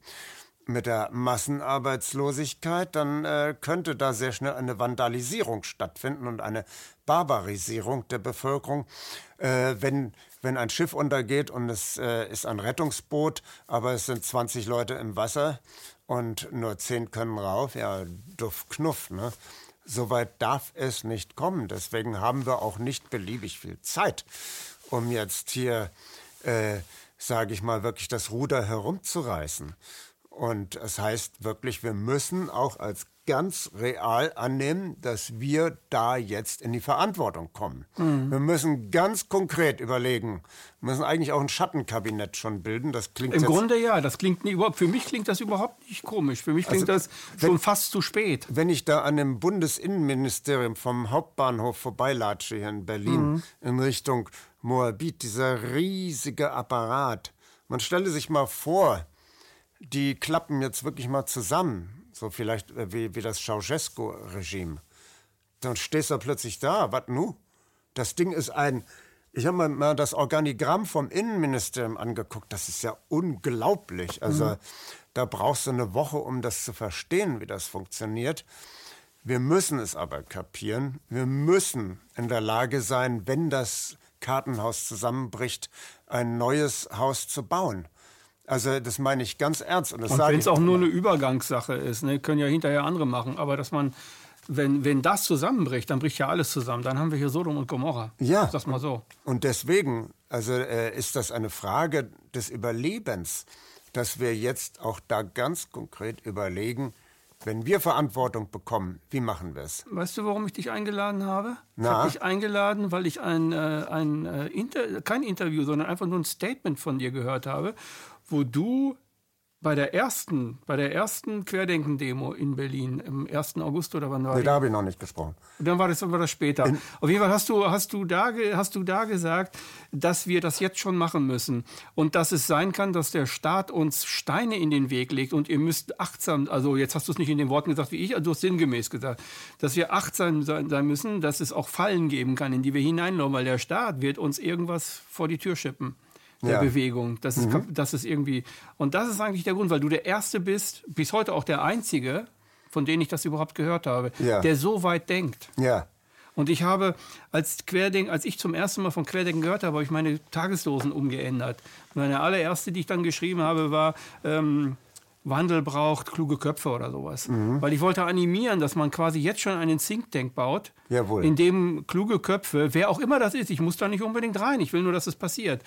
Speaker 2: mit der Massenarbeitslosigkeit, dann äh, könnte da sehr schnell eine Vandalisierung stattfinden und eine Barbarisierung der Bevölkerung. Äh, wenn, wenn ein Schiff untergeht und es äh, ist ein Rettungsboot, aber es sind 20 Leute im Wasser und nur 10 können rauf, ja, duff knuff, ne? Soweit darf es nicht kommen. Deswegen haben wir auch nicht beliebig viel Zeit, um jetzt hier, äh, sage ich mal, wirklich das Ruder herumzureißen. Und es das heißt wirklich, wir müssen auch als ganz real annehmen, dass wir da jetzt in die Verantwortung kommen. Mhm. Wir müssen ganz konkret überlegen, wir müssen eigentlich auch ein Schattenkabinett schon bilden. Das klingt
Speaker 1: Im Grunde ja, das klingt nie, für mich klingt das überhaupt nicht komisch. Für mich klingt also, das schon wenn, fast zu spät.
Speaker 2: Wenn ich da an dem Bundesinnenministerium vom Hauptbahnhof vorbeilatsche hier in Berlin mhm. in Richtung Moabit, dieser riesige Apparat. Man stelle sich mal vor, die klappen jetzt wirklich mal zusammen so vielleicht äh, wie, wie das Ceausescu-Regime. Dann stehst du plötzlich da, was nu? Das Ding ist ein, ich habe mir mal das Organigramm vom Innenministerium angeguckt, das ist ja unglaublich. Also mhm. da brauchst du eine Woche, um das zu verstehen, wie das funktioniert. Wir müssen es aber kapieren. Wir müssen in der Lage sein, wenn das Kartenhaus zusammenbricht, ein neues Haus zu bauen. Also das meine ich ganz ernst.
Speaker 1: Und, und wenn es auch nur eine Übergangssache ist, ne, können ja hinterher andere machen, aber dass man, wenn, wenn das zusammenbricht, dann bricht ja alles zusammen. Dann haben wir hier Sodom und Gomorra.
Speaker 2: Ja.
Speaker 1: Sag mal so.
Speaker 2: Und deswegen, also äh, ist das eine Frage des Überlebens, dass wir jetzt auch da ganz konkret überlegen, wenn wir Verantwortung bekommen, wie machen wir es?
Speaker 1: Weißt du, warum ich dich eingeladen habe? Na? Ich habe dich eingeladen, weil ich ein, äh, ein äh, Inter kein Interview, sondern einfach nur ein Statement von dir gehört habe wo du bei der ersten, bei der ersten Querdenken-Demo in Berlin im 1. August oder wann war
Speaker 2: nee, da habe ich noch nicht gesprochen.
Speaker 1: Und dann war das, war das später. In Auf jeden Fall hast du, hast, du da, hast du da gesagt, dass wir das jetzt schon machen müssen und dass es sein kann, dass der Staat uns Steine in den Weg legt und ihr müsst achtsam, also jetzt hast du es nicht in den Worten gesagt wie ich, also du hast sinngemäß gesagt, dass wir achtsam sein, sein müssen, dass es auch Fallen geben kann, in die wir hineinlaufen, weil der Staat wird uns irgendwas vor die Tür schippen der ja. Bewegung. Das ist, mhm. das ist irgendwie. Und das ist eigentlich der Grund, weil du der Erste bist, bis heute auch der Einzige, von dem ich das überhaupt gehört habe, ja. der so weit denkt.
Speaker 2: Ja.
Speaker 1: Und ich habe als Querdenken, als ich zum ersten Mal von Querdenken gehört habe, habe ich meine Tagesdosen umgeändert. Meine allererste, die ich dann geschrieben habe, war ähm, Wandel braucht kluge Köpfe oder sowas. Mhm. Weil ich wollte animieren, dass man quasi jetzt schon einen Think Tank baut, Jawohl. in dem kluge Köpfe, wer auch immer das ist, ich muss da nicht unbedingt rein, ich will nur, dass es passiert.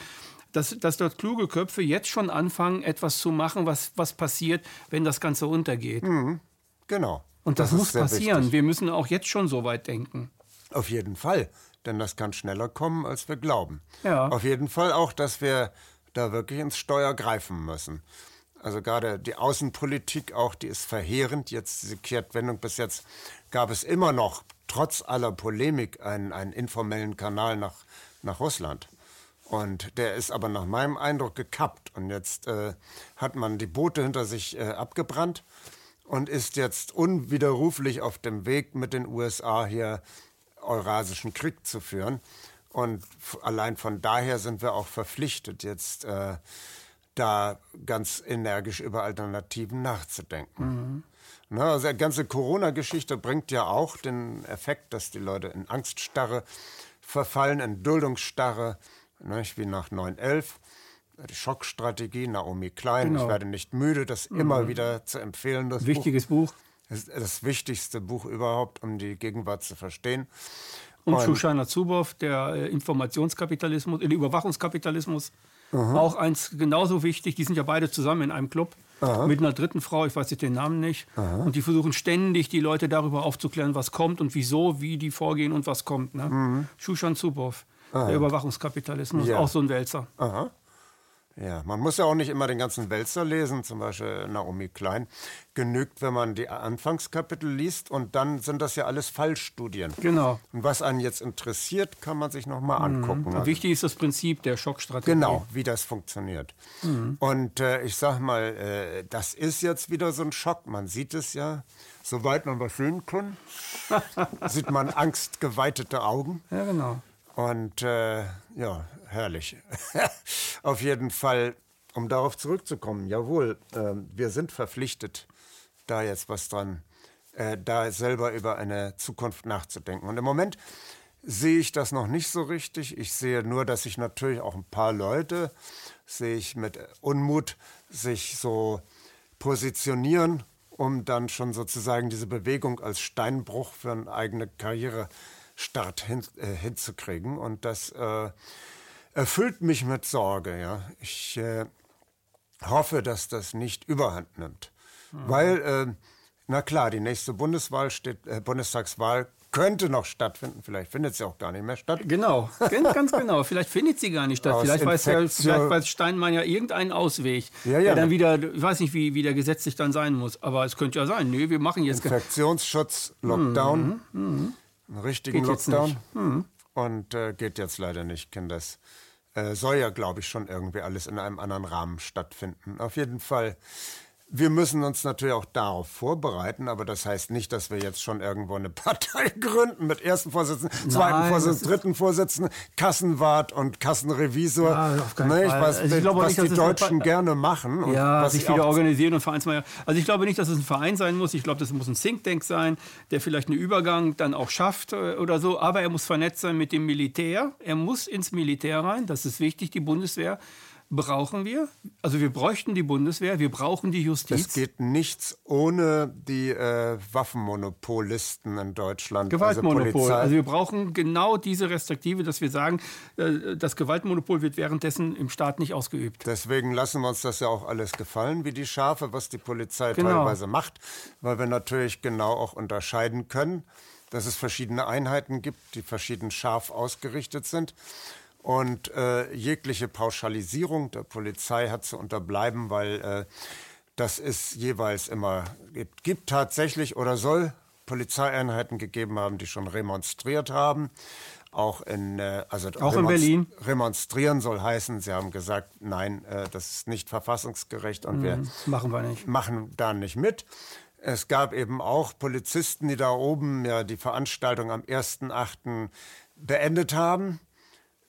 Speaker 1: Dass, dass dort kluge Köpfe jetzt schon anfangen, etwas zu machen, was, was passiert, wenn das Ganze untergeht.
Speaker 2: Mhm. Genau.
Speaker 1: Und das, das muss passieren. Wichtig. Wir müssen auch jetzt schon so weit denken.
Speaker 2: Auf jeden Fall. Denn das kann schneller kommen, als wir glauben.
Speaker 1: Ja.
Speaker 2: Auf jeden Fall auch, dass wir da wirklich ins Steuer greifen müssen. Also gerade die Außenpolitik auch, die ist verheerend. Jetzt diese Kehrtwendung bis jetzt gab es immer noch, trotz aller Polemik, einen, einen informellen Kanal nach, nach Russland. Und der ist aber nach meinem Eindruck gekappt. Und jetzt äh, hat man die Boote hinter sich äh, abgebrannt und ist jetzt unwiderruflich auf dem Weg mit den USA hier Eurasischen Krieg zu führen. Und allein von daher sind wir auch verpflichtet, jetzt äh, da ganz energisch über Alternativen nachzudenken. Mhm. Na, also die ganze Corona-Geschichte bringt ja auch den Effekt, dass die Leute in Angststarre verfallen, in Duldungsstarre, ne, wie nach 9-11. Die Schockstrategie, Naomi Klein. Genau. Ich werde nicht müde, das mhm. immer wieder zu empfehlen. Das
Speaker 1: Wichtiges Buch. Buch.
Speaker 2: Das, das wichtigste Buch überhaupt, um die Gegenwart zu verstehen.
Speaker 1: Und, und Shoshana Zuboff, der äh, Informationskapitalismus, der Überwachungskapitalismus. Aha. Auch eins genauso wichtig, die sind ja beide zusammen in einem Club Aha. mit einer dritten Frau, ich weiß jetzt den Namen nicht. Aha. Und die versuchen ständig, die Leute darüber aufzuklären, was kommt und wieso, wie die vorgehen und was kommt. Ne? Mhm. Shushan Zuboff, der Überwachungskapitalismus, ja. auch so ein Wälzer.
Speaker 2: Aha. Ja, man muss ja auch nicht immer den ganzen Wälzer lesen, zum Beispiel Naomi Klein. Genügt, wenn man die Anfangskapitel liest und dann sind das ja alles Fallstudien.
Speaker 1: Genau.
Speaker 2: Und was einen jetzt interessiert, kann man sich nochmal mhm. angucken.
Speaker 1: Also, wichtig ist das Prinzip der Schockstrategie.
Speaker 2: Genau, wie das funktioniert. Mhm. Und äh, ich sag mal, äh, das ist jetzt wieder so ein Schock. Man sieht es ja, soweit man was sehen kann, <laughs> sieht man angstgeweitete Augen.
Speaker 1: Ja, genau.
Speaker 2: Und äh, ja, herrlich. <laughs> Auf jeden Fall, um darauf zurückzukommen, jawohl, äh, wir sind verpflichtet, da jetzt was dran, äh, da selber über eine Zukunft nachzudenken. Und im Moment sehe ich das noch nicht so richtig. Ich sehe nur, dass sich natürlich auch ein paar Leute, sehe ich mit Unmut, sich so positionieren, um dann schon sozusagen diese Bewegung als Steinbruch für eine eigene Karrierestart hin, äh, hinzukriegen. Und das äh, erfüllt mich mit Sorge. Ja. Ich äh, hoffe, dass das nicht überhand nimmt. Mhm. Weil, äh, na klar, die nächste Bundeswahl steht, äh, Bundestagswahl könnte noch stattfinden. Vielleicht findet sie auch gar nicht mehr statt.
Speaker 1: Genau, <laughs> ganz genau. Vielleicht findet sie gar nicht statt. vielleicht weiß, ja, vielleicht weiß Steinmann ja irgendeinen Ausweg. Ja, ja. Der dann wieder, ich weiß nicht, wie, wie der gesetzlich dann sein muss. Aber es könnte ja sein. Nee, wir machen jetzt.
Speaker 2: Infektionsschutz, Lockdown. Mhm, mh. Einen richtigen Geht Lockdown. Mhm und äh, geht jetzt leider nicht. Das äh, soll ja, glaube ich, schon irgendwie alles in einem anderen Rahmen stattfinden. Auf jeden Fall wir müssen uns natürlich auch darauf vorbereiten, aber das heißt nicht, dass wir jetzt schon irgendwo eine <laughs> Partei gründen mit ersten Vorsitzenden, zweiten Nein, Vorsitzenden, dritten Vorsitzenden, Kassenwart und Kassenrevisor. Ja, auf keinen ne, ich Fall. weiß, also ich was nicht, die Deutschen gerne machen.
Speaker 1: Und ja, was sich wieder organisieren und Vereinsmeier. Also ich glaube nicht, dass es ein Verein sein muss. Ich glaube, das muss ein Think Tank sein, der vielleicht einen Übergang dann auch schafft äh, oder so. Aber er muss vernetzt sein mit dem Militär. Er muss ins Militär rein. Das ist wichtig, die Bundeswehr brauchen wir. Also wir bräuchten die Bundeswehr, wir brauchen die Justiz.
Speaker 2: Es geht nichts ohne die äh, Waffenmonopolisten in Deutschland.
Speaker 1: Also Gewaltmonopol. Also, also, wir brauchen genau diese Restriktive, dass wir sagen, äh, das Gewaltmonopol wird währenddessen im Staat nicht ausgeübt.
Speaker 2: Deswegen lassen wir uns das ja auch alles gefallen, wie die Schafe, was die Polizei genau. teilweise macht, weil wir natürlich genau auch unterscheiden können, dass es verschiedene Einheiten gibt, die verschieden scharf ausgerichtet sind. Und äh, jegliche Pauschalisierung der Polizei hat zu unterbleiben, weil äh, das ist jeweils immer, gibt, gibt tatsächlich oder soll Polizeieinheiten gegeben haben, die schon remonstriert haben. Auch in, äh, also
Speaker 1: auch in Berlin.
Speaker 2: Remonstrieren soll heißen, sie haben gesagt, nein, äh, das ist nicht verfassungsgerecht und mhm, wir
Speaker 1: machen wir nicht.
Speaker 2: machen da nicht mit. Es gab eben auch Polizisten, die da oben ja die Veranstaltung am 1.8. beendet haben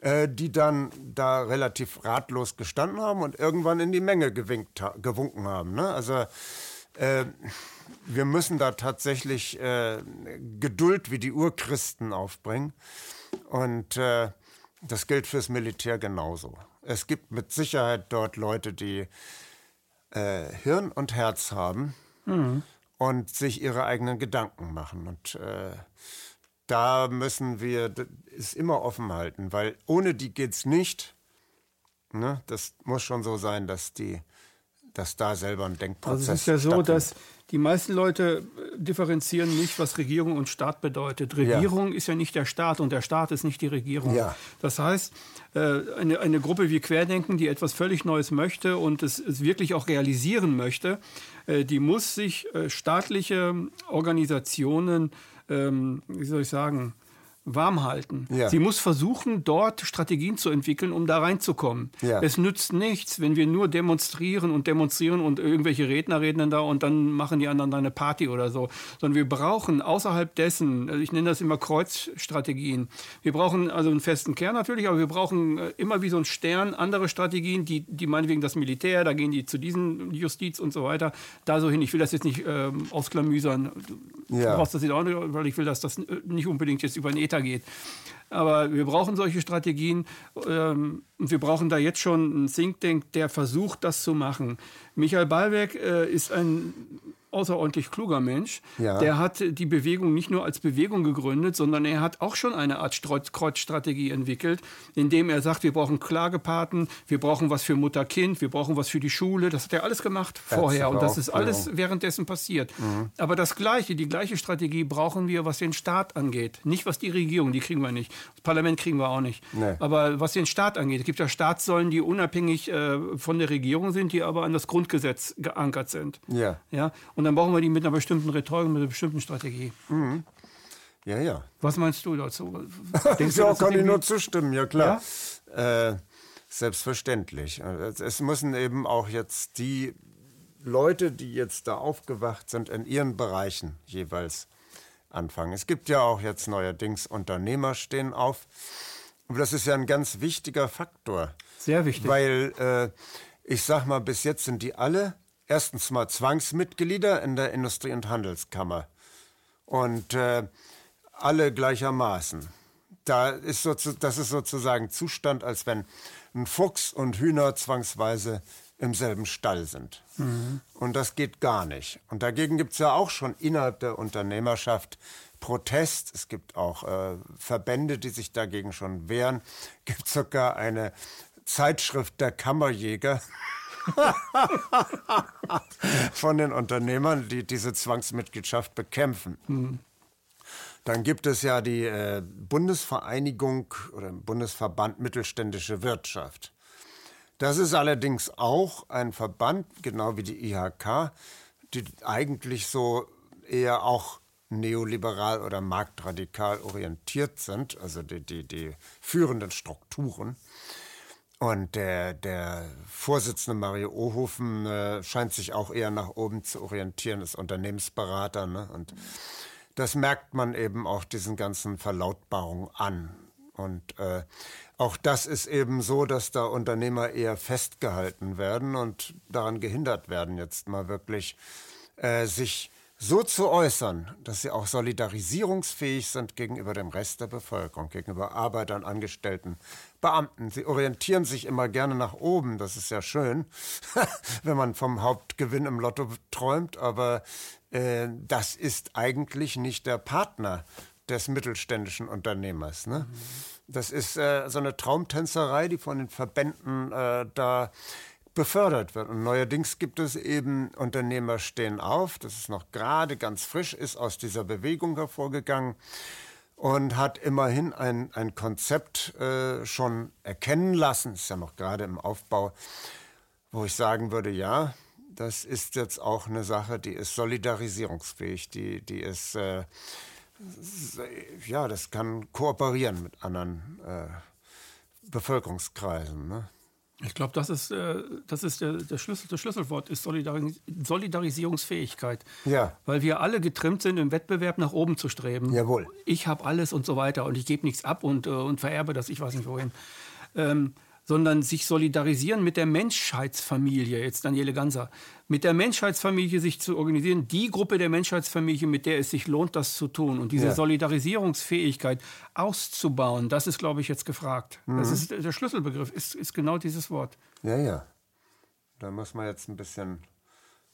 Speaker 2: die dann da relativ ratlos gestanden haben und irgendwann in die Menge gewinkt, gewunken haben. Ne? Also äh, wir müssen da tatsächlich äh, Geduld wie die Urchristen aufbringen. Und äh, das gilt fürs Militär genauso. Es gibt mit Sicherheit dort Leute, die äh, Hirn und Herz haben mhm. und sich ihre eigenen Gedanken machen. Und äh, da müssen wir es immer offen halten, weil ohne die geht es nicht. Ne? Das muss schon so sein, dass die dass da selber ein Denkprozess
Speaker 1: Also es ist ja so, dass die meisten Leute äh, differenzieren nicht, was Regierung und Staat bedeutet. Regierung ja. ist ja nicht der Staat und der Staat ist nicht die Regierung. Ja. Das heißt, äh, eine, eine Gruppe wie Querdenken, die etwas völlig Neues möchte und es, es wirklich auch realisieren möchte, äh, die muss sich staatliche Organisationen, ähm, wie soll ich sagen, warm halten. Ja. Sie muss versuchen, dort Strategien zu entwickeln, um da reinzukommen. Ja. Es nützt nichts, wenn wir nur demonstrieren und demonstrieren und irgendwelche Redner reden dann da und dann machen die anderen da eine Party oder so. Sondern wir brauchen außerhalb dessen, also ich nenne das immer Kreuzstrategien. Wir brauchen also einen festen Kern natürlich, aber wir brauchen äh, immer wie so ein Stern andere Strategien, die, die meinetwegen das Militär, da gehen die zu diesen Justiz und so weiter, da so hin. Ich will das jetzt nicht ähm, ausklamüsern. Ja. Du brauchst das jetzt auch nicht, weil ich will, dass das nicht unbedingt jetzt über den Ether geht. Aber wir brauchen solche Strategien ähm, und wir brauchen da jetzt schon einen Think Tank, der versucht, das zu machen. Michael Ballweg äh, ist ein außerordentlich kluger Mensch. Ja. Der hat die Bewegung nicht nur als Bewegung gegründet, sondern er hat auch schon eine Art Kreuzstrategie entwickelt, indem er sagt, wir brauchen Klagepaten, wir brauchen was für Mutter-Kind, wir brauchen was für die Schule. Das hat er alles gemacht vorher und das ist alles ja. währenddessen passiert. Mhm. Aber das Gleiche, die gleiche Strategie brauchen wir, was den Staat angeht. Nicht was die Regierung, die kriegen wir nicht. Das Parlament kriegen wir auch nicht. Nee. Aber was den Staat angeht, es gibt ja Staatssäulen, die unabhängig äh, von der Regierung sind, die aber an das Grundgesetz geankert sind. Ja. ja? Und dann brauchen wir die mit einer bestimmten Rhetorik, mit einer bestimmten Strategie. Mhm.
Speaker 2: Ja, ja.
Speaker 1: Was meinst du dazu? <laughs>
Speaker 2: Denkst ja, du, kann ich nur zustimmen, ja klar. Ja? Äh, selbstverständlich. Es müssen eben auch jetzt die Leute, die jetzt da aufgewacht sind, in ihren Bereichen jeweils anfangen. Es gibt ja auch jetzt neuerdings Unternehmer stehen auf. Und das ist ja ein ganz wichtiger Faktor.
Speaker 1: Sehr wichtig.
Speaker 2: Weil äh, ich sag mal, bis jetzt sind die alle erstens mal Zwangsmitglieder in der Industrie- und Handelskammer. Und äh, alle gleichermaßen. Da ist so, das ist sozusagen Zustand, als wenn ein Fuchs und Hühner zwangsweise im selben Stall sind. Mhm. Und das geht gar nicht. Und dagegen gibt es ja auch schon innerhalb der Unternehmerschaft Protest. Es gibt auch äh, Verbände, die sich dagegen schon wehren. Es <laughs> gibt sogar eine Zeitschrift der Kammerjäger. <laughs> von den Unternehmern, die diese Zwangsmitgliedschaft bekämpfen. Mhm. Dann gibt es ja die äh, Bundesvereinigung oder Bundesverband Mittelständische Wirtschaft. Das ist allerdings auch ein Verband, genau wie die IHK, die eigentlich so eher auch neoliberal oder marktradikal orientiert sind, also die, die, die führenden Strukturen. Und der, der Vorsitzende Mario Ohofen äh, scheint sich auch eher nach oben zu orientieren, ist Unternehmensberater. Ne? Und das merkt man eben auch diesen ganzen Verlautbarungen an. Und äh, auch das ist eben so, dass da Unternehmer eher festgehalten werden und daran gehindert werden, jetzt mal wirklich äh, sich so zu äußern, dass sie auch solidarisierungsfähig sind gegenüber dem Rest der Bevölkerung, gegenüber Arbeitern, Angestellten, Beamten. Sie orientieren sich immer gerne nach oben, das ist ja schön, <laughs> wenn man vom Hauptgewinn im Lotto träumt, aber äh, das ist eigentlich nicht der Partner des mittelständischen Unternehmers. Ne? Mhm. Das ist äh, so eine Traumtänzerei, die von den Verbänden äh, da befördert wird. Und neuerdings gibt es eben Unternehmer stehen auf, das ist noch gerade ganz frisch, ist aus dieser Bewegung hervorgegangen und hat immerhin ein, ein Konzept äh, schon erkennen lassen, ist ja noch gerade im Aufbau, wo ich sagen würde, ja, das ist jetzt auch eine Sache, die ist solidarisierungsfähig, die, die ist, äh, ja, das kann kooperieren mit anderen äh, Bevölkerungskreisen. Ne?
Speaker 1: Ich glaube, das ist, äh, das, ist der, der Schlüssel, das Schlüsselwort ist Solidaris Solidarisierungsfähigkeit. Ja. Weil wir alle getrimmt sind, im Wettbewerb nach oben zu streben.
Speaker 2: Jawohl.
Speaker 1: Ich habe alles und so weiter und ich gebe nichts ab und, äh, und vererbe das, ich weiß nicht wohin. Ähm, sondern sich solidarisieren mit der Menschheitsfamilie, jetzt Daniele Ganser, mit der Menschheitsfamilie sich zu organisieren, die Gruppe der Menschheitsfamilie, mit der es sich lohnt, das zu tun und diese ja. Solidarisierungsfähigkeit auszubauen, das ist, glaube ich, jetzt gefragt. Mhm. Das ist der Schlüsselbegriff, ist, ist genau dieses Wort.
Speaker 2: Ja, ja. Da muss man jetzt ein bisschen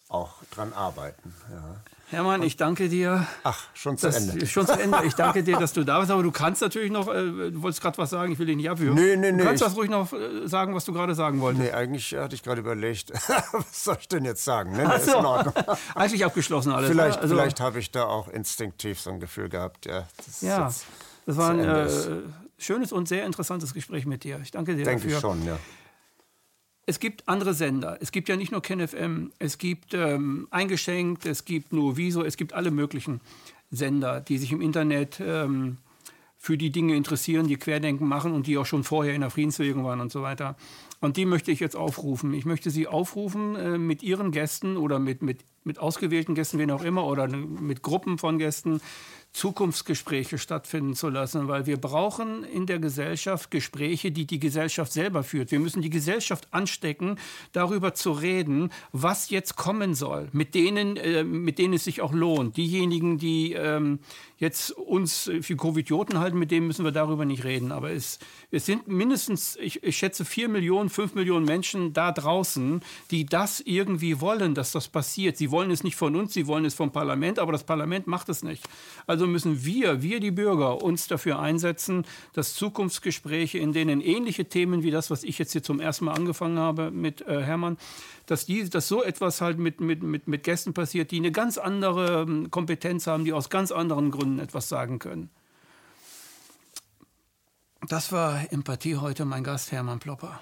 Speaker 2: auch dran arbeiten. Ja.
Speaker 1: Hermann, ich danke dir.
Speaker 2: Ach, schon zu Ende. <laughs>
Speaker 1: Schon zu Ende. Ich danke dir, dass du da bist. Aber du kannst natürlich noch, äh, du wolltest gerade was sagen, ich will dich nicht abhören.
Speaker 2: Nee, nee, nee.
Speaker 1: Du kannst das ruhig noch äh, sagen, was du gerade sagen wolltest.
Speaker 2: Nee, eigentlich hatte ich gerade überlegt, <laughs> was soll ich denn jetzt sagen? <laughs> Nee,
Speaker 1: nee, so. Eigentlich abgeschlossen alles.
Speaker 2: Vielleicht, also, vielleicht habe ich da auch instinktiv so ein Gefühl gehabt. Ja,
Speaker 1: das, ja, das war ein äh, schönes und sehr interessantes Gespräch mit dir. Ich danke dir
Speaker 2: Denke
Speaker 1: dafür.
Speaker 2: Denke ich schon, ja
Speaker 1: es gibt andere Sender. Es gibt ja nicht nur KenFM, es gibt ähm, Eingeschenkt, es gibt nur Wieso, es gibt alle möglichen Sender, die sich im Internet ähm, für die Dinge interessieren, die Querdenken machen und die auch schon vorher in der Friedensbewegung waren und so weiter. Und die möchte ich jetzt aufrufen. Ich möchte sie aufrufen, äh, mit ihren Gästen oder mit, mit, mit ausgewählten Gästen, wen auch immer, oder mit Gruppen von Gästen, Zukunftsgespräche stattfinden zu lassen, weil wir brauchen in der Gesellschaft Gespräche, die die Gesellschaft selber führt. Wir müssen die Gesellschaft anstecken, darüber zu reden, was jetzt kommen soll, mit denen, äh, mit denen es sich auch lohnt. Diejenigen, die ähm, jetzt uns für Covidioten halten, mit denen müssen wir darüber nicht reden. Aber es, es sind mindestens, ich, ich schätze, vier Millionen, fünf Millionen Menschen da draußen, die das irgendwie wollen, dass das passiert. Sie wollen es nicht von uns, sie wollen es vom Parlament, aber das Parlament macht es nicht. Müssen wir, wir die Bürger, uns dafür einsetzen, dass Zukunftsgespräche, in denen ähnliche Themen wie das, was ich jetzt hier zum ersten Mal angefangen habe mit äh, Hermann, dass, die, dass so etwas halt mit, mit, mit, mit Gästen passiert, die eine ganz andere ähm, Kompetenz haben, die aus ganz anderen Gründen etwas sagen können. Das war Empathie heute, mein Gast Hermann Plopper.